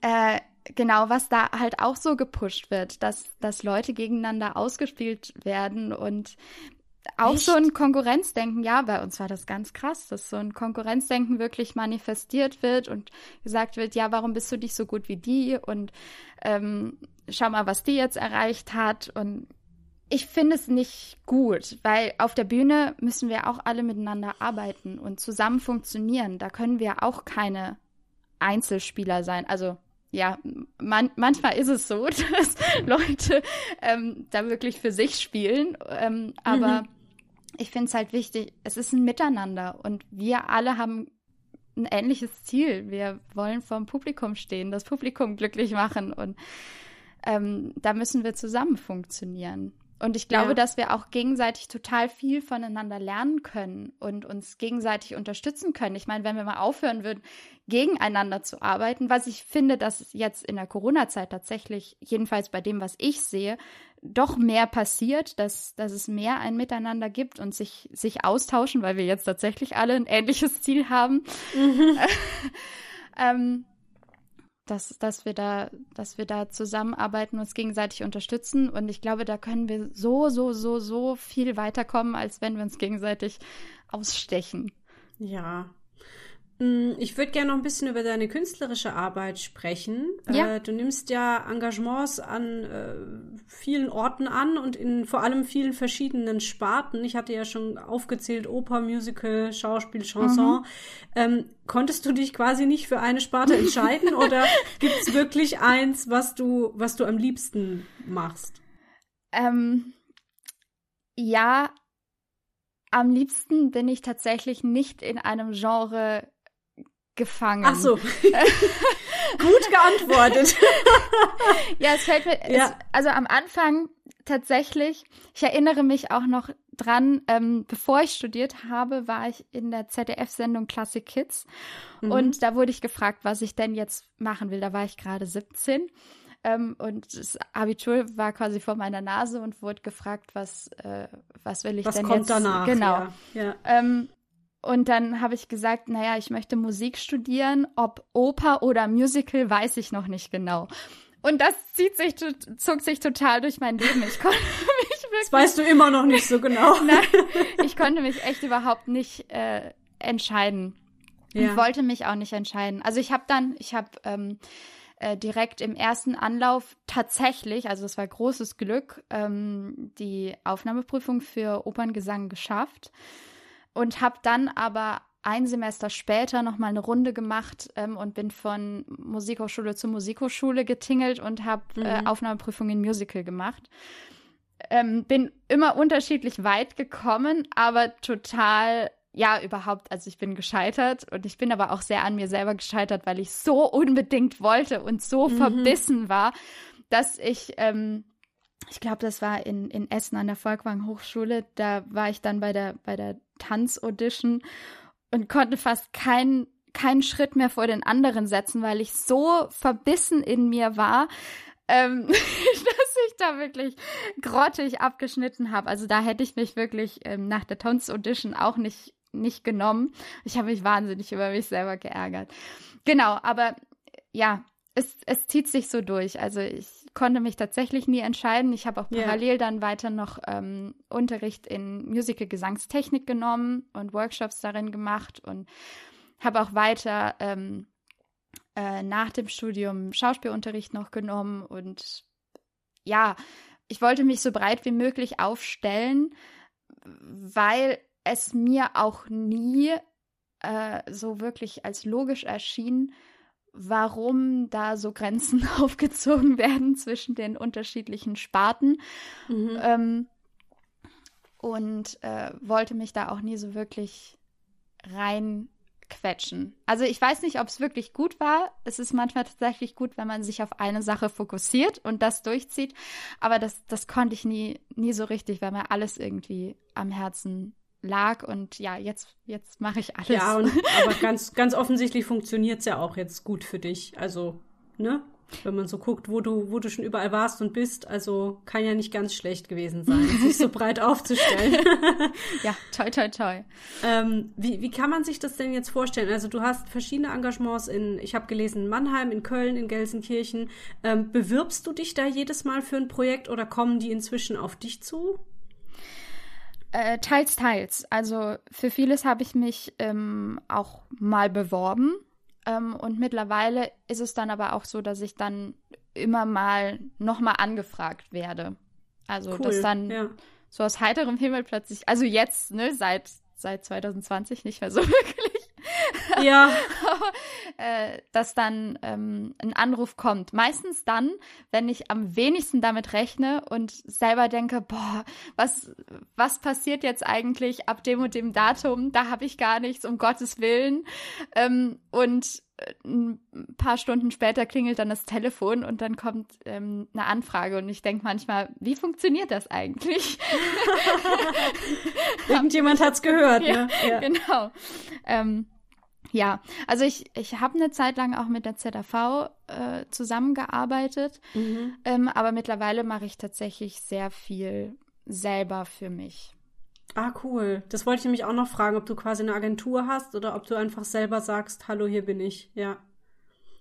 äh, genau, was da halt auch so gepusht wird, dass, dass Leute gegeneinander ausgespielt werden und auch Echt? so ein Konkurrenzdenken, ja, bei uns war das ganz krass, dass so ein Konkurrenzdenken wirklich manifestiert wird und gesagt wird, ja, warum bist du nicht so gut wie die und ähm, schau mal, was die jetzt erreicht hat und ich finde es nicht gut, weil auf der Bühne müssen wir auch alle miteinander arbeiten und zusammen funktionieren. Da können wir auch keine Einzelspieler sein. Also ja, man, manchmal ist es so, [LAUGHS] dass Leute ähm, da wirklich für sich spielen. Ähm, aber mhm. ich finde es halt wichtig, es ist ein Miteinander und wir alle haben ein ähnliches Ziel. Wir wollen vor dem Publikum stehen, das Publikum glücklich machen und ähm, da müssen wir zusammen funktionieren. Und ich glaube, ja. dass wir auch gegenseitig total viel voneinander lernen können und uns gegenseitig unterstützen können. Ich meine, wenn wir mal aufhören würden, gegeneinander zu arbeiten, was ich finde, dass jetzt in der Corona-Zeit tatsächlich, jedenfalls bei dem, was ich sehe, doch mehr passiert, dass, dass es mehr ein Miteinander gibt und sich, sich austauschen, weil wir jetzt tatsächlich alle ein ähnliches Ziel haben. Mhm. [LAUGHS] ähm, dass, dass wir da, dass wir da zusammenarbeiten, uns gegenseitig unterstützen. Und ich glaube, da können wir so, so, so, so viel weiterkommen, als wenn wir uns gegenseitig ausstechen. Ja, ich würde gerne noch ein bisschen über deine künstlerische Arbeit sprechen. Ja. Äh, du nimmst ja Engagements an äh, vielen Orten an und in vor allem vielen verschiedenen Sparten. Ich hatte ja schon aufgezählt Oper, Musical, Schauspiel, Chanson. Mhm. Ähm, konntest du dich quasi nicht für eine Sparte entscheiden [LAUGHS] oder gibt es wirklich eins, was du, was du am liebsten machst? Ähm, ja, am liebsten bin ich tatsächlich nicht in einem Genre gefangen. Ach so. [LAUGHS] Gut geantwortet. [LAUGHS] ja, es fällt mir, ja. Es, also am Anfang tatsächlich, ich erinnere mich auch noch dran, ähm, bevor ich studiert habe, war ich in der ZDF-Sendung Classic Kids mhm. und da wurde ich gefragt, was ich denn jetzt machen will. Da war ich gerade 17 ähm, und das Abitur war quasi vor meiner Nase und wurde gefragt, was, äh, was will ich was denn kommt jetzt? danach? Genau. Ja, ja. Ähm, und dann habe ich gesagt, naja, ich möchte Musik studieren. Ob Oper oder Musical, weiß ich noch nicht genau. Und das zieht sich, zog sich total durch mein Leben. Ich [LAUGHS] konnte mich wirklich. Das weißt du immer noch nicht so genau. [LAUGHS] Nein, ich konnte mich echt überhaupt nicht äh, entscheiden. Ja. Ich wollte mich auch nicht entscheiden. Also ich habe dann, ich habe ähm, äh, direkt im ersten Anlauf tatsächlich, also es war großes Glück, ähm, die Aufnahmeprüfung für Operngesang geschafft und habe dann aber ein Semester später noch mal eine Runde gemacht ähm, und bin von Musikhochschule zu Musikhochschule getingelt und habe äh, mhm. äh, Aufnahmeprüfungen in Musical gemacht. Ähm, bin immer unterschiedlich weit gekommen, aber total, ja, überhaupt, also ich bin gescheitert und ich bin aber auch sehr an mir selber gescheitert, weil ich so unbedingt wollte und so mhm. verbissen war, dass ich ähm, ich glaube, das war in, in Essen an der Volkwang Hochschule. Da war ich dann bei der, bei der Tanz-Audition und konnte fast keinen keinen Schritt mehr vor den anderen setzen, weil ich so verbissen in mir war, ähm, [LAUGHS] dass ich da wirklich grottig abgeschnitten habe. Also da hätte ich mich wirklich ähm, nach der Tanz-Audition auch nicht, nicht genommen. Ich habe mich wahnsinnig über mich selber geärgert. Genau, aber ja, es, es zieht sich so durch. Also ich konnte mich tatsächlich nie entscheiden. Ich habe auch parallel yeah. dann weiter noch ähm, Unterricht in Musical-Gesangstechnik genommen und Workshops darin gemacht und habe auch weiter ähm, äh, nach dem Studium Schauspielunterricht noch genommen und ja, ich wollte mich so breit wie möglich aufstellen, weil es mir auch nie äh, so wirklich als logisch erschien, warum da so Grenzen [LAUGHS] aufgezogen werden zwischen den unterschiedlichen Sparten. Mhm. Ähm, und äh, wollte mich da auch nie so wirklich reinquetschen. Also ich weiß nicht, ob es wirklich gut war. Es ist manchmal tatsächlich gut, wenn man sich auf eine Sache fokussiert und das durchzieht. Aber das, das konnte ich nie, nie so richtig, weil mir alles irgendwie am Herzen lag und ja, jetzt, jetzt mache ich alles. Ja, und, [LAUGHS] aber ganz, ganz offensichtlich funktioniert es ja auch jetzt gut für dich. Also, ne? Wenn man so guckt, wo du, wo du schon überall warst und bist, also kann ja nicht ganz schlecht gewesen sein, [LAUGHS] sich so breit aufzustellen. [LAUGHS] ja, toi, toi, toi. Ähm, wie, wie kann man sich das denn jetzt vorstellen? Also du hast verschiedene Engagements in, ich habe gelesen, in Mannheim, in Köln, in Gelsenkirchen. Ähm, bewirbst du dich da jedes Mal für ein Projekt oder kommen die inzwischen auf dich zu? Äh, teils, teils. Also für vieles habe ich mich ähm, auch mal beworben. Ähm, und mittlerweile ist es dann aber auch so, dass ich dann immer mal nochmal angefragt werde. Also cool, dass dann ja. so aus heiterem Himmel plötzlich, also jetzt, ne, seit, seit 2020 nicht mehr so [LAUGHS] wirklich. [LAUGHS] Ja. [LAUGHS] äh, dass dann ähm, ein Anruf kommt. Meistens dann, wenn ich am wenigsten damit rechne und selber denke, boah, was, was passiert jetzt eigentlich ab dem und dem Datum? Da habe ich gar nichts, um Gottes Willen. Ähm, und äh, ein paar Stunden später klingelt dann das Telefon und dann kommt ähm, eine Anfrage und ich denke manchmal, wie funktioniert das eigentlich? [LAUGHS] Irgendjemand hat's gehört, ne? Ja, Genau. Ähm, ja, also ich, ich habe eine Zeit lang auch mit der ZAV äh, zusammengearbeitet, mhm. ähm, aber mittlerweile mache ich tatsächlich sehr viel selber für mich. Ah, cool. Das wollte ich nämlich auch noch fragen, ob du quasi eine Agentur hast oder ob du einfach selber sagst, hallo, hier bin ich. Ja.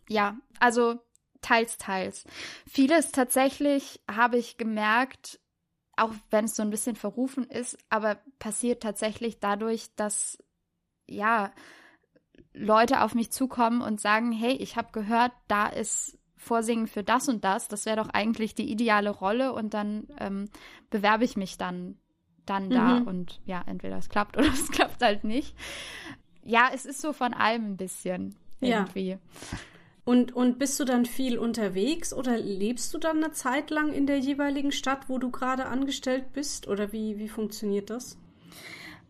Ja, also teils, teils. Vieles tatsächlich habe ich gemerkt, auch wenn es so ein bisschen verrufen ist, aber passiert tatsächlich dadurch, dass ja Leute auf mich zukommen und sagen, hey, ich habe gehört, da ist Vorsingen für das und das, das wäre doch eigentlich die ideale Rolle und dann ähm, bewerbe ich mich dann, dann da mhm. und ja, entweder es klappt [LAUGHS] oder es klappt halt nicht. Ja, es ist so von allem ein bisschen irgendwie. Ja. Und, und bist du dann viel unterwegs oder lebst du dann eine Zeit lang in der jeweiligen Stadt, wo du gerade angestellt bist? Oder wie, wie funktioniert das?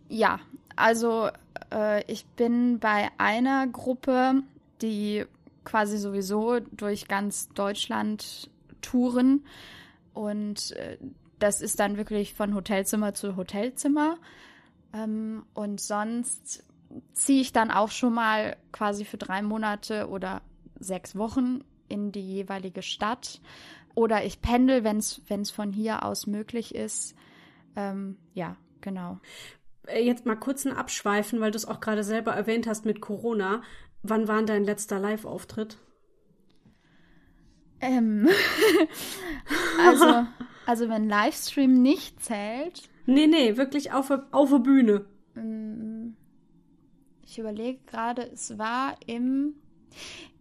Ja, also äh, ich bin bei einer Gruppe, die quasi sowieso durch ganz Deutschland touren und äh, das ist dann wirklich von Hotelzimmer zu Hotelzimmer. Ähm, und sonst ziehe ich dann auch schon mal quasi für drei Monate oder sechs Wochen in die jeweilige Stadt. Oder ich pendel, wenn es von hier aus möglich ist. Ähm, ja, genau. Äh, jetzt mal kurz ein Abschweifen, weil du es auch gerade selber erwähnt hast mit Corona. Wann war dein letzter Live-Auftritt? Ähm, [LAUGHS] also, also wenn Livestream nicht zählt. Nee, nee, wirklich auf, auf der Bühne. Ähm, ich überlege gerade, es war im,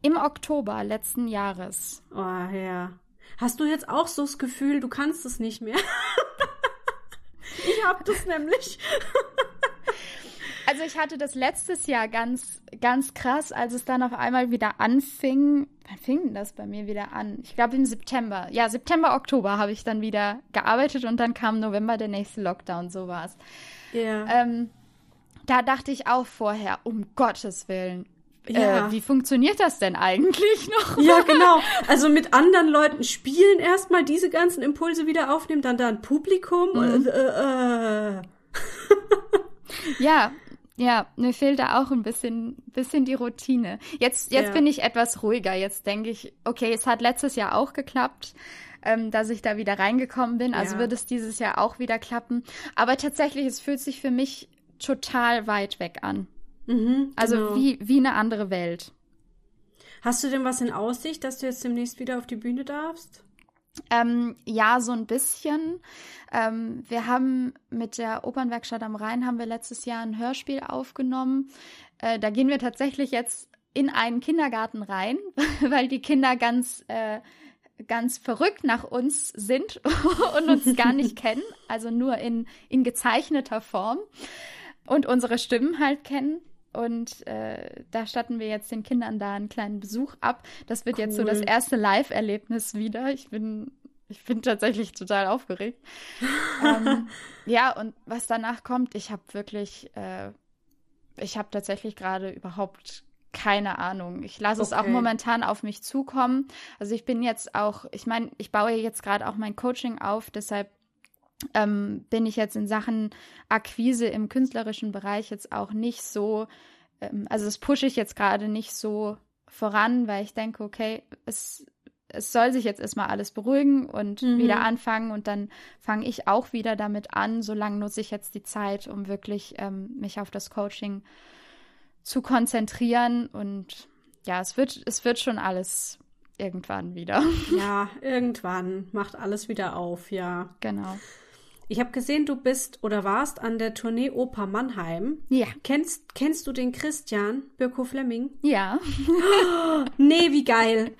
im Oktober letzten Jahres. Oh, ja. Hast du jetzt auch so das Gefühl, du kannst es nicht mehr? [LAUGHS] ich hab das nämlich. Also ich hatte das letztes Jahr ganz, ganz krass, als es dann auf einmal wieder anfing. Wann fing denn das bei mir wieder an? Ich glaube im September. Ja, September, Oktober habe ich dann wieder gearbeitet und dann kam November der nächste Lockdown, so war es. Ja. Ähm, da dachte ich auch vorher, um Gottes Willen, ja. Äh, wie funktioniert das denn eigentlich [LAUGHS] noch? Ja, genau. Also mit anderen Leuten spielen erstmal diese ganzen Impulse wieder aufnehmen, dann da ein Publikum. Mhm. Äh, äh. [LAUGHS] ja, ja, mir fehlt da auch ein bisschen, bisschen die Routine. Jetzt, jetzt ja. bin ich etwas ruhiger. Jetzt denke ich, okay, es hat letztes Jahr auch geklappt, ähm, dass ich da wieder reingekommen bin. Also ja. wird es dieses Jahr auch wieder klappen. Aber tatsächlich, es fühlt sich für mich total weit weg an. Mhm, also genau. wie, wie eine andere Welt. Hast du denn was in Aussicht, dass du jetzt demnächst wieder auf die Bühne darfst? Ähm, ja, so ein bisschen. Ähm, wir haben mit der Opernwerkstatt am Rhein haben wir letztes Jahr ein Hörspiel aufgenommen. Äh, da gehen wir tatsächlich jetzt in einen Kindergarten rein, [LAUGHS] weil die Kinder ganz äh, ganz verrückt nach uns sind [LAUGHS] und uns gar nicht [LAUGHS] kennen, also nur in in gezeichneter Form und unsere Stimmen halt kennen. Und äh, da statten wir jetzt den Kindern da einen kleinen Besuch ab. Das wird cool. jetzt so das erste Live-Erlebnis wieder. Ich bin, ich bin tatsächlich total aufgeregt. [LAUGHS] ähm, ja, und was danach kommt, ich habe wirklich, äh, ich habe tatsächlich gerade überhaupt keine Ahnung. Ich lasse okay. es auch momentan auf mich zukommen. Also ich bin jetzt auch, ich meine, ich baue jetzt gerade auch mein Coaching auf, deshalb ähm, bin ich jetzt in Sachen Akquise im künstlerischen Bereich jetzt auch nicht so, ähm, also das pushe ich jetzt gerade nicht so voran, weil ich denke, okay, es es soll sich jetzt erstmal alles beruhigen und mhm. wieder anfangen und dann fange ich auch wieder damit an. Solange nutze ich jetzt die Zeit, um wirklich ähm, mich auf das Coaching zu konzentrieren und ja, es wird, es wird schon alles irgendwann wieder. Ja, irgendwann macht alles wieder auf, ja. [LAUGHS] Genau. Ich habe gesehen, du bist oder warst an der Tournee Oper Mannheim. Ja. Kennst, kennst du den Christian Birko Fleming? Ja. Oh, [GASPS] nee, wie geil.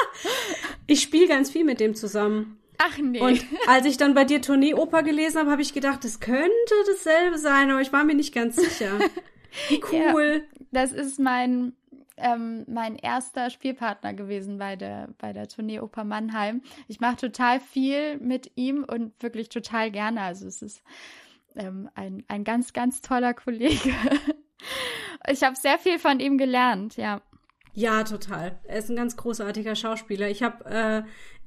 [LAUGHS] ich spiele ganz viel mit dem zusammen. Ach nee. Und als ich dann bei dir Tournee Oper gelesen habe, habe ich gedacht, das könnte dasselbe sein, aber ich war mir nicht ganz sicher. [LAUGHS] Wie cool. Ja, das ist mein ähm, mein erster Spielpartner gewesen bei der, bei der Tournee Oper Mannheim. Ich mache total viel mit ihm und wirklich total gerne. Also es ist ähm, ein, ein ganz, ganz toller Kollege. [LAUGHS] ich habe sehr viel von ihm gelernt, ja. Ja, total. Er ist ein ganz großartiger Schauspieler. Ich habe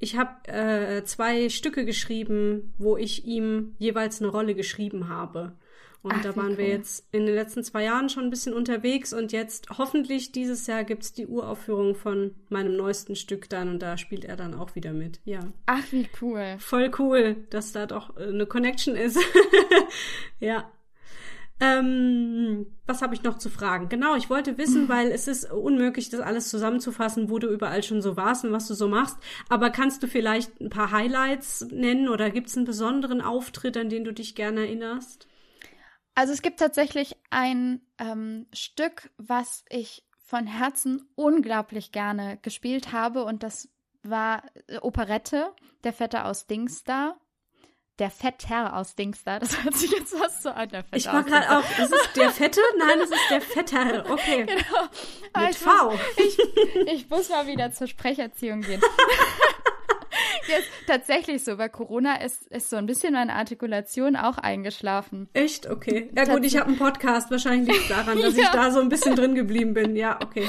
äh, hab, äh, zwei Stücke geschrieben, wo ich ihm jeweils eine Rolle geschrieben habe. Und Ach, da waren cool. wir jetzt in den letzten zwei Jahren schon ein bisschen unterwegs und jetzt hoffentlich dieses Jahr gibt's die Uraufführung von meinem neuesten Stück dann und da spielt er dann auch wieder mit. Ja. Ach, wie cool. Voll cool, dass da doch äh, eine Connection ist. [LAUGHS] ja. Ähm, was habe ich noch zu fragen? Genau, ich wollte wissen, weil es ist unmöglich, das alles zusammenzufassen, wo du überall schon so warst und was du so machst. Aber kannst du vielleicht ein paar Highlights nennen oder gibt es einen besonderen Auftritt, an den du dich gerne erinnerst? Also es gibt tatsächlich ein ähm, Stück, was ich von Herzen unglaublich gerne gespielt habe und das war äh, Operette, der Vetter aus Dingsda. Der Vetter aus Dingsda, das hört sich jetzt was so an, der Vetter Ich war gerade auch, ist es der Fette? Nein, es ist der Vetter, okay. [LAUGHS] Genau. Mit ich V. Muss, ich, ich muss mal wieder zur Sprecherziehung gehen. [LAUGHS] Jetzt tatsächlich so, weil Corona ist, ist so ein bisschen meine Artikulation auch eingeschlafen. Echt? Okay. Ja gut, ich habe einen Podcast. Wahrscheinlich liegt es daran, dass [LAUGHS] ja. ich da so ein bisschen drin geblieben bin. Ja, okay.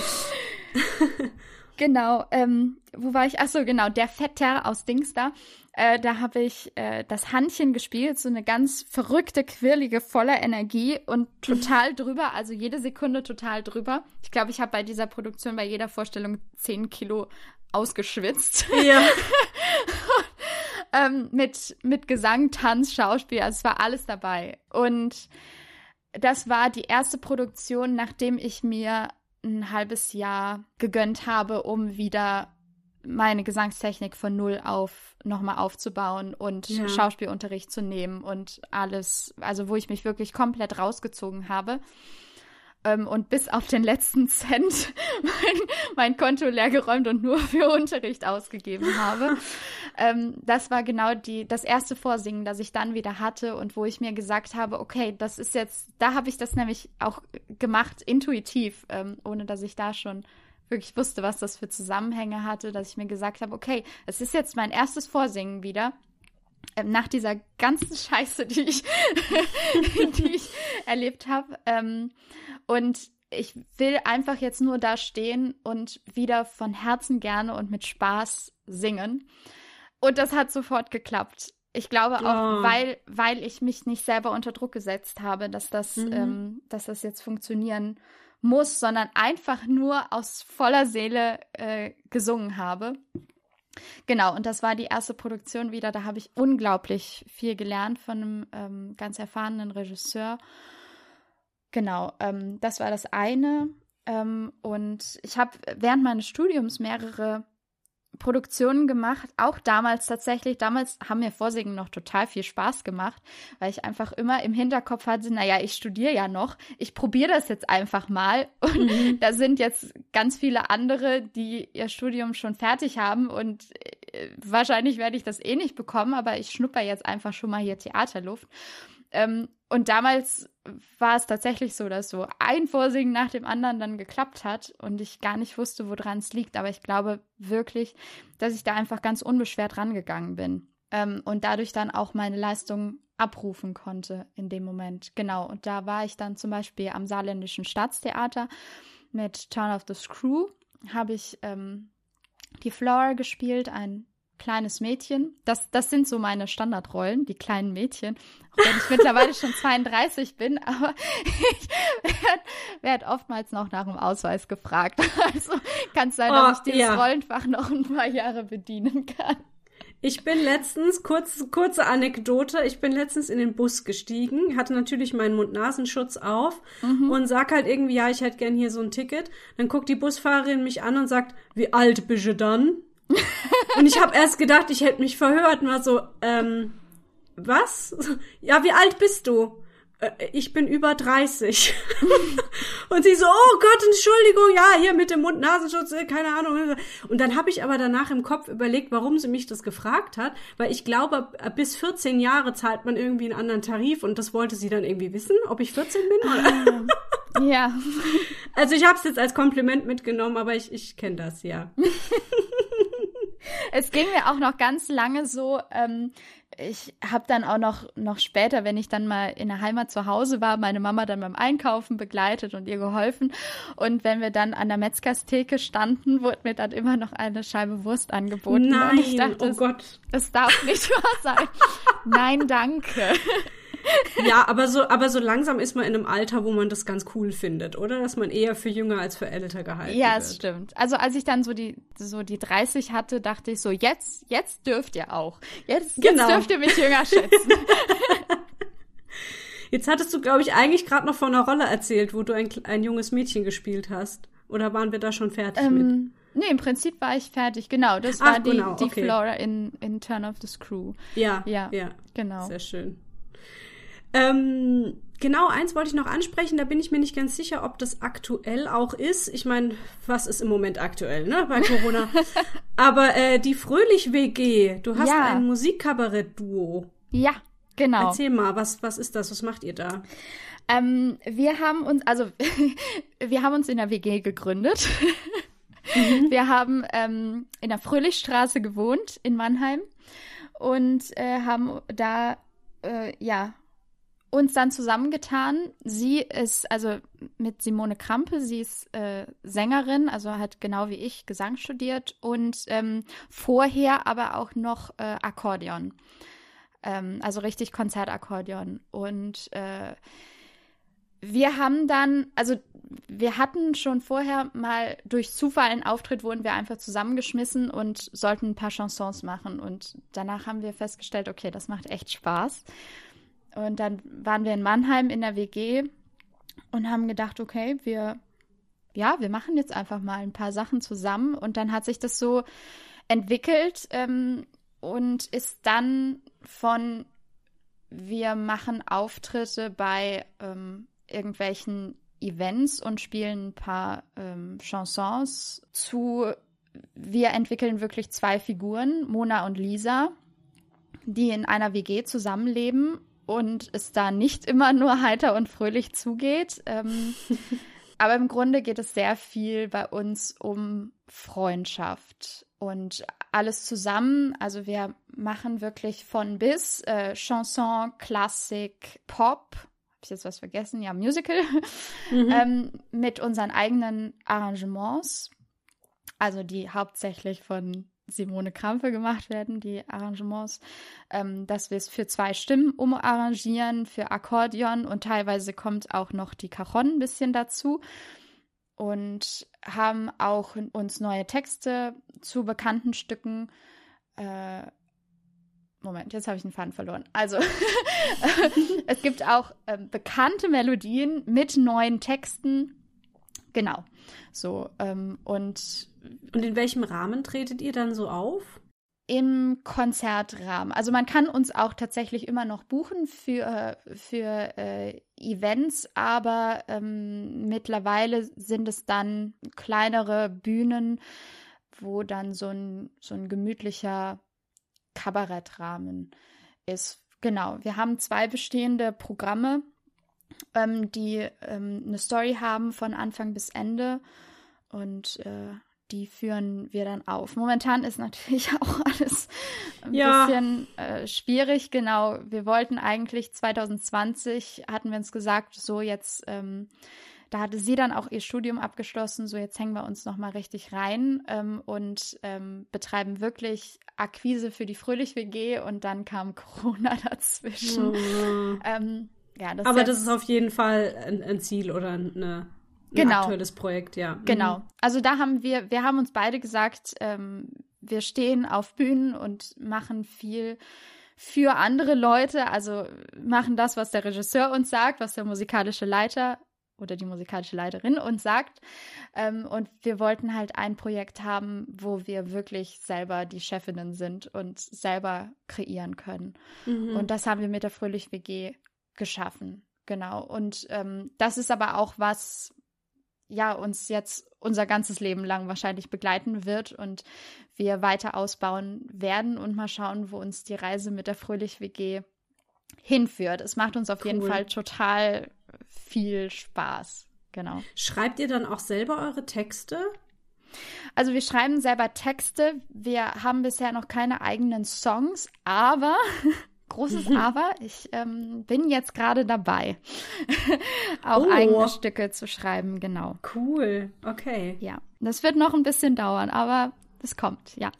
[LAUGHS] [LAUGHS] genau. Ähm, wo war ich? Ach so, genau. Der Vetter aus Dings da. Äh, da habe ich äh, das Handchen gespielt, so eine ganz verrückte, quirlige, voller Energie und total drüber, also jede Sekunde total drüber. Ich glaube, ich habe bei dieser Produktion bei jeder Vorstellung 10 Kilo ausgeschwitzt. Ja. [LAUGHS] ähm, mit, mit Gesang, Tanz, Schauspiel, also es war alles dabei. Und das war die erste Produktion, nachdem ich mir ein halbes Jahr gegönnt habe, um wieder meine Gesangstechnik von null auf nochmal aufzubauen und ja. Schauspielunterricht zu nehmen und alles, also wo ich mich wirklich komplett rausgezogen habe ähm, und bis auf den letzten Cent [LAUGHS] mein, mein Konto leergeräumt und nur für Unterricht ausgegeben habe. [LAUGHS] ähm, das war genau die, das erste Vorsingen, das ich dann wieder hatte und wo ich mir gesagt habe, okay, das ist jetzt, da habe ich das nämlich auch gemacht, intuitiv, ähm, ohne dass ich da schon wirklich wusste, was das für Zusammenhänge hatte, dass ich mir gesagt habe, okay, es ist jetzt mein erstes Vorsingen wieder ähm, nach dieser ganzen [LAUGHS] Scheiße, die ich, [LAUGHS] die ich erlebt habe. Ähm, und ich will einfach jetzt nur da stehen und wieder von Herzen gerne und mit Spaß singen. Und das hat sofort geklappt. Ich glaube auch, oh. weil, weil ich mich nicht selber unter Druck gesetzt habe, dass das, mhm. ähm, dass das jetzt funktionieren muss, sondern einfach nur aus voller Seele äh, gesungen habe. Genau, und das war die erste Produktion wieder. Da habe ich unglaublich viel gelernt von einem ähm, ganz erfahrenen Regisseur. Genau, ähm, das war das eine. Ähm, und ich habe während meines Studiums mehrere Produktionen gemacht, auch damals tatsächlich. Damals haben mir Vorsingen noch total viel Spaß gemacht, weil ich einfach immer im Hinterkopf hatte, naja, ich studiere ja noch, ich probiere das jetzt einfach mal. [LAUGHS] Und mhm. da sind jetzt ganz viele andere, die ihr Studium schon fertig haben und äh, wahrscheinlich werde ich das eh nicht bekommen, aber ich schnupper jetzt einfach schon mal hier Theaterluft. Ähm, und damals war es tatsächlich so, dass so ein Vorsingen nach dem anderen dann geklappt hat und ich gar nicht wusste, woran es liegt. Aber ich glaube wirklich, dass ich da einfach ganz unbeschwert rangegangen bin ähm, und dadurch dann auch meine Leistung abrufen konnte in dem Moment. Genau. Und da war ich dann zum Beispiel am Saarländischen Staatstheater mit Turn of the Screw, habe ich ähm, die Flora gespielt, ein kleines Mädchen. Das, das sind so meine Standardrollen, die kleinen Mädchen. Auch wenn ich mittlerweile schon [LAUGHS] 32 bin, aber ich werde werd oftmals noch nach dem Ausweis gefragt. [LAUGHS] Also kann es sein, oh, dass ich dieses ja. Rollenfach noch ein paar Jahre bedienen kann. Ich bin letztens, kurz, kurze Anekdote, ich bin letztens in den Bus gestiegen, hatte natürlich meinen Mund-Nasenschutz auf mhm. und sag halt irgendwie, ja, ich hätte gern hier so ein Ticket. Dann guckt die Busfahrerin mich an und sagt, wie alt bist du dann? [LAUGHS] und ich habe erst gedacht, ich hätte mich verhört und war so, ähm, was? [LAUGHS] Ja, wie alt bist du? Äh, ich bin über 30. [LAUGHS] und sie so, oh Gott, Entschuldigung, ja, hier mit dem Mund-Nasenschutz, äh, keine Ahnung. Und dann habe ich aber danach im Kopf überlegt, warum sie mich das gefragt hat, weil ich glaube, bis 14 Jahre zahlt man irgendwie einen anderen Tarif und das wollte sie dann irgendwie wissen, ob ich 14 bin. Oder? Ah, ja. Also ich habe es jetzt als Kompliment mitgenommen, aber ich, ich kenne das, ja. Es ging mir auch noch ganz lange so, ähm, ich habe dann auch noch, noch später, wenn ich dann mal in der Heimat zu Hause war, meine Mama dann beim Einkaufen begleitet und ihr geholfen. Und wenn wir dann an der Metzgerstheke standen, wurde mir dann immer noch eine Scheibe Wurst angeboten. Nein, und ich dachte, oh Gott. Das darf nicht wahr sein. Nein, danke. [LAUGHS] ja, aber so, aber so langsam ist man in einem Alter, wo man das ganz cool findet, oder? Dass man eher für jünger als für älter gehalten ja, wird. Ja, es stimmt. Also als ich dann so die, so die 30 hatte, dachte ich so, jetzt, jetzt dürft ihr auch. Jetzt, genau. jetzt dürft ihr mich jünger schätzen. [LAUGHS] Jetzt hattest du, glaube ich, eigentlich gerade noch von einer Rolle erzählt, wo du ein, ein junges Mädchen gespielt hast. Oder waren wir da schon fertig ähm, mit? Nee, im Prinzip war ich fertig, genau. Das Ach, war die, genau, die okay. Flora in, in Turn of the Screw. Ja, ja, ja, genau. Sehr schön. Ähm, genau, eins wollte ich noch ansprechen, da bin ich mir nicht ganz sicher, ob das aktuell auch ist. Ich meine, was ist im Moment aktuell, ne, bei Corona? [LAUGHS] Aber äh, die Fröhlich-WG, du hast ja. ein Musikkabarett-Duo. Ja, genau. Erzähl mal, was, was ist das? Was macht ihr da? Ähm, wir haben uns, also [LAUGHS] wir haben uns in der WG gegründet. Mhm. [LAUGHS] Wir haben ähm, in der Fröhlichstraße gewohnt in Mannheim und äh, haben da äh, ja uns dann zusammengetan. Sie ist also mit Simone Krampe, sie ist äh, Sängerin, also hat genau wie ich Gesang studiert und ähm, vorher aber auch noch äh, Akkordeon. Ähm, also richtig Konzertakkordeon. Und äh, wir haben dann, also wir hatten schon vorher mal durch Zufall einen Auftritt, wurden wir einfach zusammengeschmissen und sollten ein paar Chansons machen. Und danach haben wir festgestellt, okay, das macht echt Spaß. Und dann waren wir in Mannheim in der WG und haben gedacht, okay, wir, ja, wir machen jetzt einfach mal ein paar Sachen zusammen. Und dann hat sich das so entwickelt ähm, und ist dann von wir machen Auftritte bei ähm, irgendwelchen Events und spielen ein paar ähm, Chansons zu wir entwickeln wirklich zwei Figuren, Mona und Lisa, die in einer WG zusammenleben und es da nicht immer nur heiter und fröhlich zugeht. Ähm, [LAUGHS] aber im Grunde geht es sehr viel bei uns um Freundschaft und alles zusammen. Also wir machen wirklich von bis äh, Chanson, Klassik, Pop. Habe ich jetzt was vergessen? Ja, Musical. Mhm. [LAUGHS] ähm, mit unseren eigenen Arrangements. Also die hauptsächlich von Simone Krampe gemacht werden, die Arrangements, ähm, dass wir es für zwei Stimmen umarrangieren, für Akkordeon und teilweise kommt auch noch die Cajon ein bisschen dazu und haben auch uns neue Texte zu bekannten Stücken. Äh, Moment, jetzt habe ich den Faden verloren. Also, [LAUGHS] es gibt auch äh, bekannte Melodien mit neuen Texten. Genau. So, ähm, und und in welchem Rahmen tretet ihr dann so auf? Im Konzertrahmen. Also man kann uns auch tatsächlich immer noch buchen für, für äh, Events, aber ähm, mittlerweile sind es dann kleinere Bühnen, wo dann so ein, so ein gemütlicher Kabarettrahmen ist. Genau, wir haben zwei bestehende Programme, ähm, die ähm, eine Story haben von Anfang bis Ende. Und äh, die führen wir dann auf. Momentan ist natürlich [LAUGHS] auch alles ein ja. bisschen äh, schwierig. Genau, wir wollten eigentlich 2020, hatten wir uns gesagt, so jetzt ähm, da hatte sie dann auch ihr Studium abgeschlossen. So, jetzt hängen wir uns nochmal richtig rein ähm, und ähm, betreiben wirklich Akquise für die Fröhlich-WG und dann kam [LAUGHS] Corona dazwischen. Mhm. Ähm, ja, das Aber das ist auf jeden Fall ein, ein Ziel oder eine, ein genau. aktuelles Projekt, ja. Mhm. Genau. Also da haben wir, wir haben uns beide gesagt, ähm, wir stehen auf Bühnen und machen viel für andere Leute, also machen das, was der Regisseur uns sagt, was der musikalische Leiter oder die musikalische Leiterin uns sagt. Ähm, und wir wollten halt ein Projekt haben, wo wir wirklich selber die Chefinnen sind und selber kreieren können. Mhm. Und das haben wir mit der Fröhlich WG geschaffen. Genau. Und ähm, das ist aber auch was, ja, uns jetzt unser ganzes Leben lang wahrscheinlich begleiten wird und wir weiter ausbauen werden und mal schauen, wo uns die Reise mit der Fröhlich WG hinführt. Es macht uns auf cool. jeden Fall total viel Spaß. Genau. Schreibt ihr dann auch selber eure Texte? Also wir schreiben selber Texte. Wir haben bisher noch keine eigenen Songs, aber [LAUGHS] großes mhm. Aber, ich ähm, bin jetzt gerade dabei, [LAUGHS] auch oh. eigene Stücke zu schreiben, genau. Cool, okay. Ja, das wird noch ein bisschen dauern, aber es kommt, ja.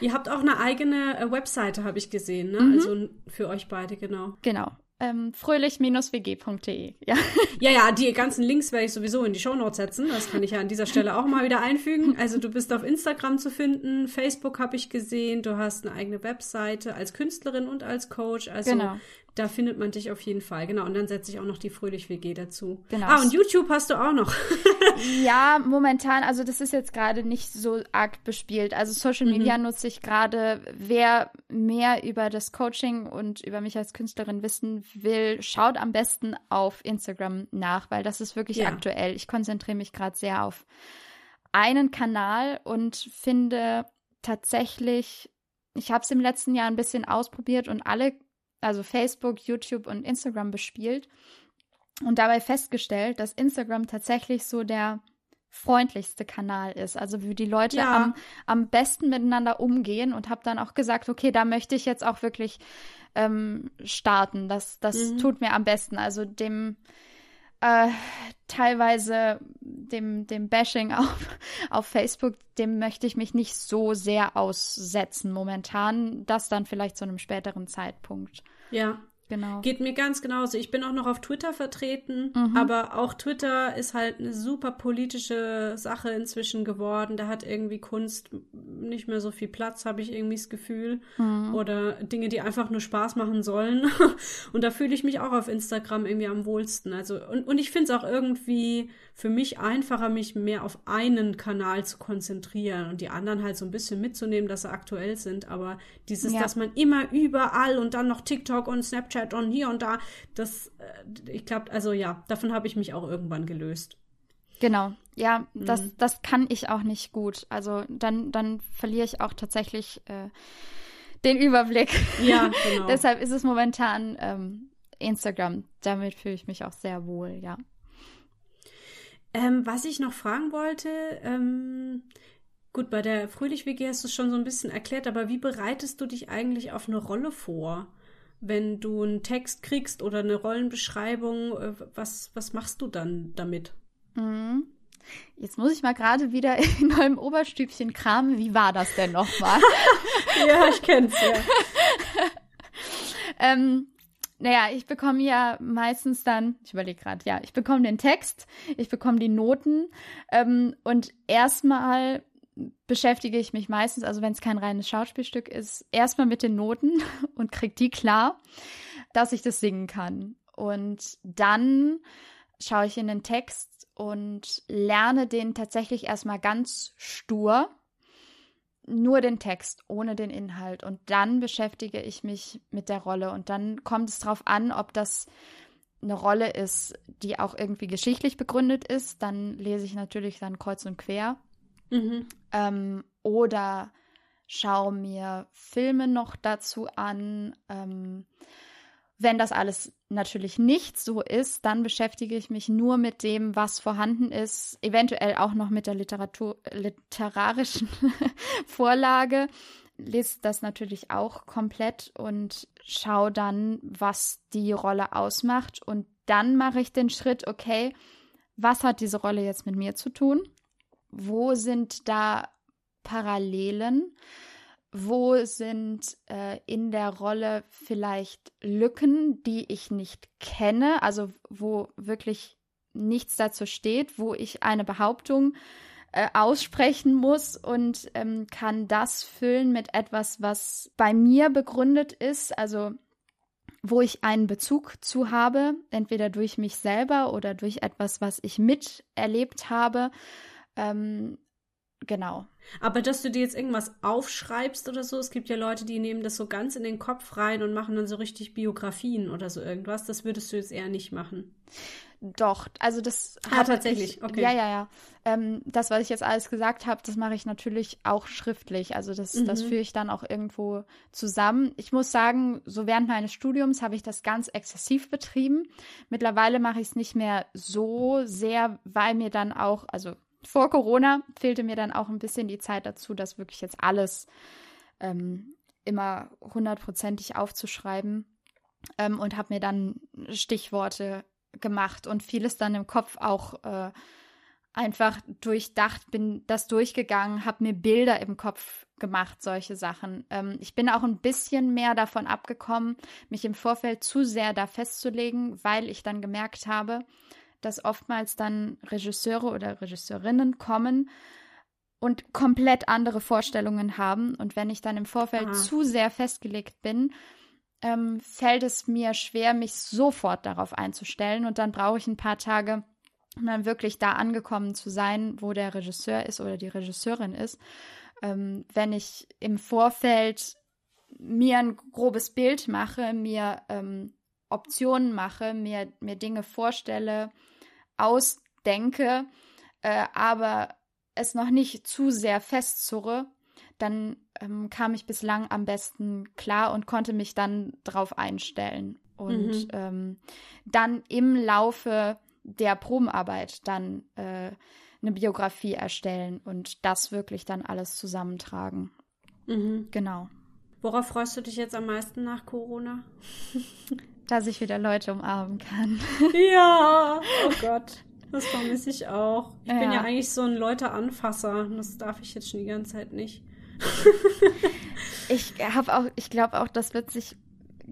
Ihr habt auch eine eigene äh, Webseite, habe ich gesehen, ne? Mhm. Also für euch beide, genau. Genau ähm, fröhlich-wg.de. Ja. [LAUGHS] ja, ja, die ganzen Links werde ich sowieso in die Shownotes setzen. Das kann ich ja an dieser Stelle auch mal wieder einfügen. Also du bist auf Instagram zu finden, Facebook habe ich gesehen, du hast eine eigene Webseite als Künstlerin und als Coach. Also genau. Da findet man dich auf jeden Fall, genau. Und dann setze ich auch noch die Fröhlich-WG dazu. Genau. Ah, und YouTube hast du auch noch. [LAUGHS] ja, momentan, also das ist jetzt gerade nicht so arg bespielt. Also Social Media mhm. nutze ich gerade. Wer mehr über das Coaching und über mich als Künstlerin wissen will, schaut am besten auf Instagram nach, weil das ist wirklich ja. aktuell. Ich konzentriere mich gerade sehr auf einen Kanal und finde tatsächlich, ich habe es im letzten Jahr ein bisschen ausprobiert und alle also Facebook, YouTube und Instagram bespielt und dabei festgestellt, dass Instagram tatsächlich so der freundlichste Kanal ist, also wie die Leute ja. am, am besten miteinander umgehen und habe dann auch gesagt, okay, da möchte ich jetzt auch wirklich ähm, starten. Das, das mhm. tut mir am besten. Also dem äh, teilweise dem, dem Bashing [LAUGHS] auf, auf Facebook, dem möchte ich mich nicht so sehr aussetzen momentan. Das dann vielleicht zu einem späteren Zeitpunkt. Ja. Genau. Geht mir ganz genauso. Ich bin auch noch auf Twitter vertreten, mhm. aber auch Twitter ist halt eine super politische Sache inzwischen geworden. Da hat irgendwie Kunst nicht mehr so viel Platz, habe ich irgendwie das Gefühl. Mhm. Oder Dinge, die einfach nur Spaß machen sollen. [LAUGHS] und da fühle ich mich auch auf Instagram irgendwie am wohlsten. Also, und, und ich finde es auch irgendwie für mich einfacher, mich mehr auf einen Kanal zu konzentrieren und die anderen halt so ein bisschen mitzunehmen, dass sie aktuell sind. Aber dieses, ja. dass man immer überall und dann noch TikTok und Snapchat und hier und da, das, äh, ich glaube, also ja, davon habe ich mich auch irgendwann gelöst. Genau, ja, mhm. das, das kann ich auch nicht gut. Also dann, dann verliere ich auch tatsächlich äh, den Überblick. Ja, [LAUGHS] genau. Deshalb ist es momentan ähm, Instagram. Damit fühle ich mich auch sehr wohl, ja. Ähm, was ich noch fragen wollte, ähm, gut, bei der Fröhlich-WG hast du es schon so ein bisschen erklärt, aber wie bereitest du dich eigentlich auf eine Rolle vor? Wenn du einen Text kriegst oder eine Rollenbeschreibung, äh, was, was machst du dann damit? Mhm. Jetzt muss ich mal gerade wieder [LAUGHS] in meinem Oberstübchen kramen. Wie war das denn nochmal? [LAUGHS] ja, ich kenn's ja. [LAUGHS] ähm, naja, ich bekomme ja meistens dann, ich überlege gerade, ja, ich bekomme den Text, ich bekomme die Noten ähm, und erstmal beschäftige ich mich meistens, also wenn es kein reines Schauspielstück ist, erstmal mit den Noten [LAUGHS] und kriege die klar, dass ich das singen kann. Und dann schaue ich in den Text und lerne den tatsächlich erstmal ganz stur nur den Text, ohne den Inhalt. Und dann beschäftige ich mich mit der Rolle. Und dann kommt es darauf an, ob das eine Rolle ist, die auch irgendwie geschichtlich begründet ist. Dann lese ich natürlich dann kreuz und quer. Mhm. Ähm, oder schaue mir Filme noch dazu an. Ähm, wenn das alles natürlich nicht so ist, dann beschäftige ich mich nur mit dem, was vorhanden ist, eventuell auch noch mit der Literatur, literarischen [LAUGHS] Vorlage, lese das natürlich auch komplett und schaue dann, was die Rolle ausmacht. Und dann mache ich den Schritt, okay, was hat diese Rolle jetzt mit mir zu tun? Wo sind da Parallelen? Wo sind äh, in der Rolle vielleicht Lücken, die ich nicht kenne, also wo wirklich nichts dazu steht, wo ich eine Behauptung äh, aussprechen muss und ähm, kann das füllen mit etwas, was bei mir begründet ist, also wo ich einen Bezug zu habe, entweder durch mich selber oder durch etwas, was ich miterlebt habe. Ähm, genau. Aber dass du dir jetzt irgendwas aufschreibst oder so, es gibt ja Leute, die nehmen das so ganz in den Kopf rein und machen dann so richtig Biografien oder so irgendwas. Das würdest du jetzt eher nicht machen. Doch, also das ah, hat tatsächlich, okay. Ja, ja, ja. Ähm, das, was ich jetzt alles gesagt habe, das mache ich natürlich auch schriftlich. Also das, mhm. das führe ich dann auch irgendwo zusammen. Ich muss sagen, so während meines Studiums habe ich das ganz exzessiv betrieben. Mittlerweile mache ich es nicht mehr so sehr, weil mir dann auch, also vor Corona fehlte mir dann auch ein bisschen die Zeit dazu, das wirklich jetzt alles ähm, immer hundertprozentig aufzuschreiben ähm, und habe mir dann Stichworte gemacht und vieles dann im Kopf auch äh, einfach durchdacht, bin das durchgegangen, habe mir Bilder im Kopf gemacht, solche Sachen. Ähm, ich bin auch ein bisschen mehr davon abgekommen, mich im Vorfeld zu sehr da festzulegen, weil ich dann gemerkt habe, dass oftmals dann Regisseure oder Regisseurinnen kommen und komplett andere Vorstellungen haben. Und wenn ich dann im Vorfeld Aha. zu sehr festgelegt bin, ähm, fällt es mir schwer, mich sofort darauf einzustellen. Und dann brauche ich ein paar Tage, um dann wirklich da angekommen zu sein, wo der Regisseur ist oder die Regisseurin ist. Ähm, wenn ich im Vorfeld mir ein grobes Bild mache, mir ähm, Optionen mache, mir, mir Dinge vorstelle, ausdenke, äh, aber es noch nicht zu sehr festzurre, dann ähm, kam ich bislang am besten klar und konnte mich dann drauf einstellen. Und mhm. ähm, dann im Laufe der Probenarbeit dann äh, eine Biografie erstellen und das wirklich dann alles zusammentragen. Mhm. Genau. Worauf freust du dich jetzt am meisten nach Corona? [LAUGHS] Dass ich wieder Leute umarmen kann. [LAUGHS] Ja, oh Gott. Das vermisse ich auch. Ich ja. bin ja eigentlich so ein Leute-Anfasser. Das darf ich jetzt schon die ganze Zeit nicht. ich habe auch, ich glaube auch, das wird sich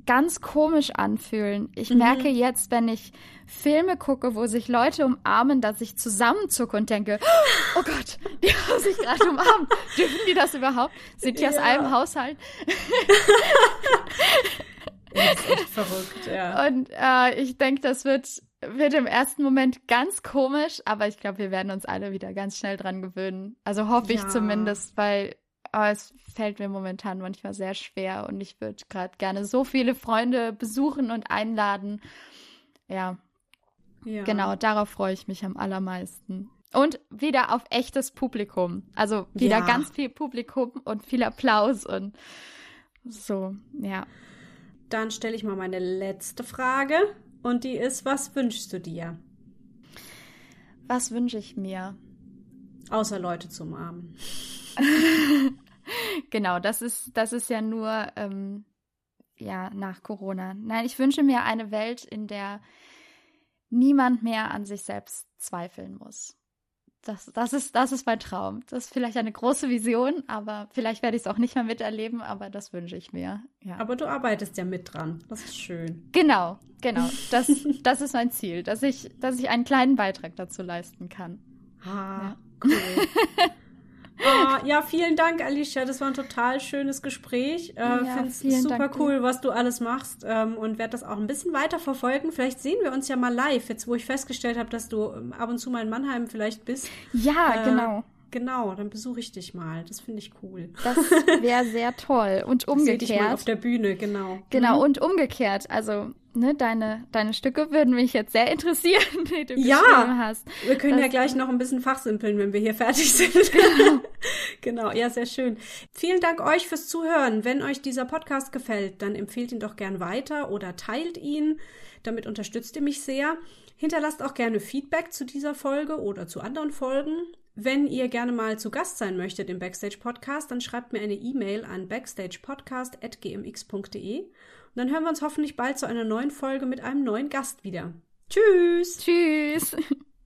ganz komisch anfühlen. Ich mhm. merke jetzt, wenn ich Filme gucke, wo sich Leute umarmen, dass ich zusammenzucke und denke, [GASPS] oh Gott, die haben sich gerade umarmt. Dürfen die das überhaupt? Sind die ja. aus einem Haushalt? [LAUGHS] das ist echt verrückt, ja. [LAUGHS] Und äh, ich denke, das wird, wird im ersten Moment ganz komisch, aber ich glaube, wir werden uns alle wieder ganz schnell dran gewöhnen. Also hoffe ja. ich zumindest, weil aber es fällt mir momentan manchmal sehr schwer und ich würde gerade gerne so viele Freunde besuchen und einladen. Ja. ja. Genau, darauf freue ich mich am allermeisten. Und wieder auf echtes Publikum. Also wieder ja. ganz viel Publikum und viel Applaus und so, ja. Dann stelle ich mal meine letzte Frage und die ist, was wünschst du dir? Was wünsche ich mir? Außer Leute zu umarmen. [LAUGHS] genau, das ist, das ist ja nur ähm, ja, nach Corona. Nein, ich wünsche mir eine Welt, in der niemand mehr an sich selbst zweifeln muss. Das, das, ist, das ist mein Traum. Das ist vielleicht eine große Vision, aber vielleicht werde ich es auch nicht mehr miterleben, aber das wünsche ich mir. Ja. Aber du arbeitest ja mit dran. Das ist schön. Genau, genau. Das, [LAUGHS] das ist mein Ziel, dass ich, dass ich einen kleinen Beitrag dazu leisten kann. Ah, ja. cool. [LAUGHS] Uh, ja, vielen Dank, Alicia. Das war ein total schönes Gespräch. Äh, ja, Finde es super Dank cool, dir. was du alles machst ähm, und werde das auch ein bisschen weiter verfolgen. Vielleicht sehen wir uns ja mal live, jetzt wo ich festgestellt habe, dass du ähm, ab und zu mal in Mannheim vielleicht bist. Ja, äh, genau. Genau, dann besuche ich dich mal. Das finde ich cool. Das [LAUGHS] wäre sehr toll. Und umgekehrt. Seh dich mal auf der Bühne, genau. Genau, mhm. und umgekehrt. Also ne, deine, deine Stücke würden mich jetzt sehr interessieren, [LAUGHS] die du ja, geschrieben hast. Wir können das, ja gleich noch ein bisschen fachsimpeln, wenn wir hier fertig [LAUGHS] sind. Genau. genau, ja, sehr schön. Vielen Dank euch fürs Zuhören. Wenn euch dieser Podcast gefällt, dann empfehlt ihn doch gern weiter oder teilt ihn. Damit unterstützt ihr mich sehr. Hinterlasst auch gerne Feedback zu dieser Folge oder zu anderen Folgen. Wenn ihr gerne mal zu Gast sein möchtet im Backstage Podcast, dann schreibt mir eine E-Mail an backstagepodcast.gmx.de und dann hören wir uns hoffentlich bald zu einer neuen Folge mit einem neuen Gast wieder. Tschüss! Tschüss! [LAUGHS]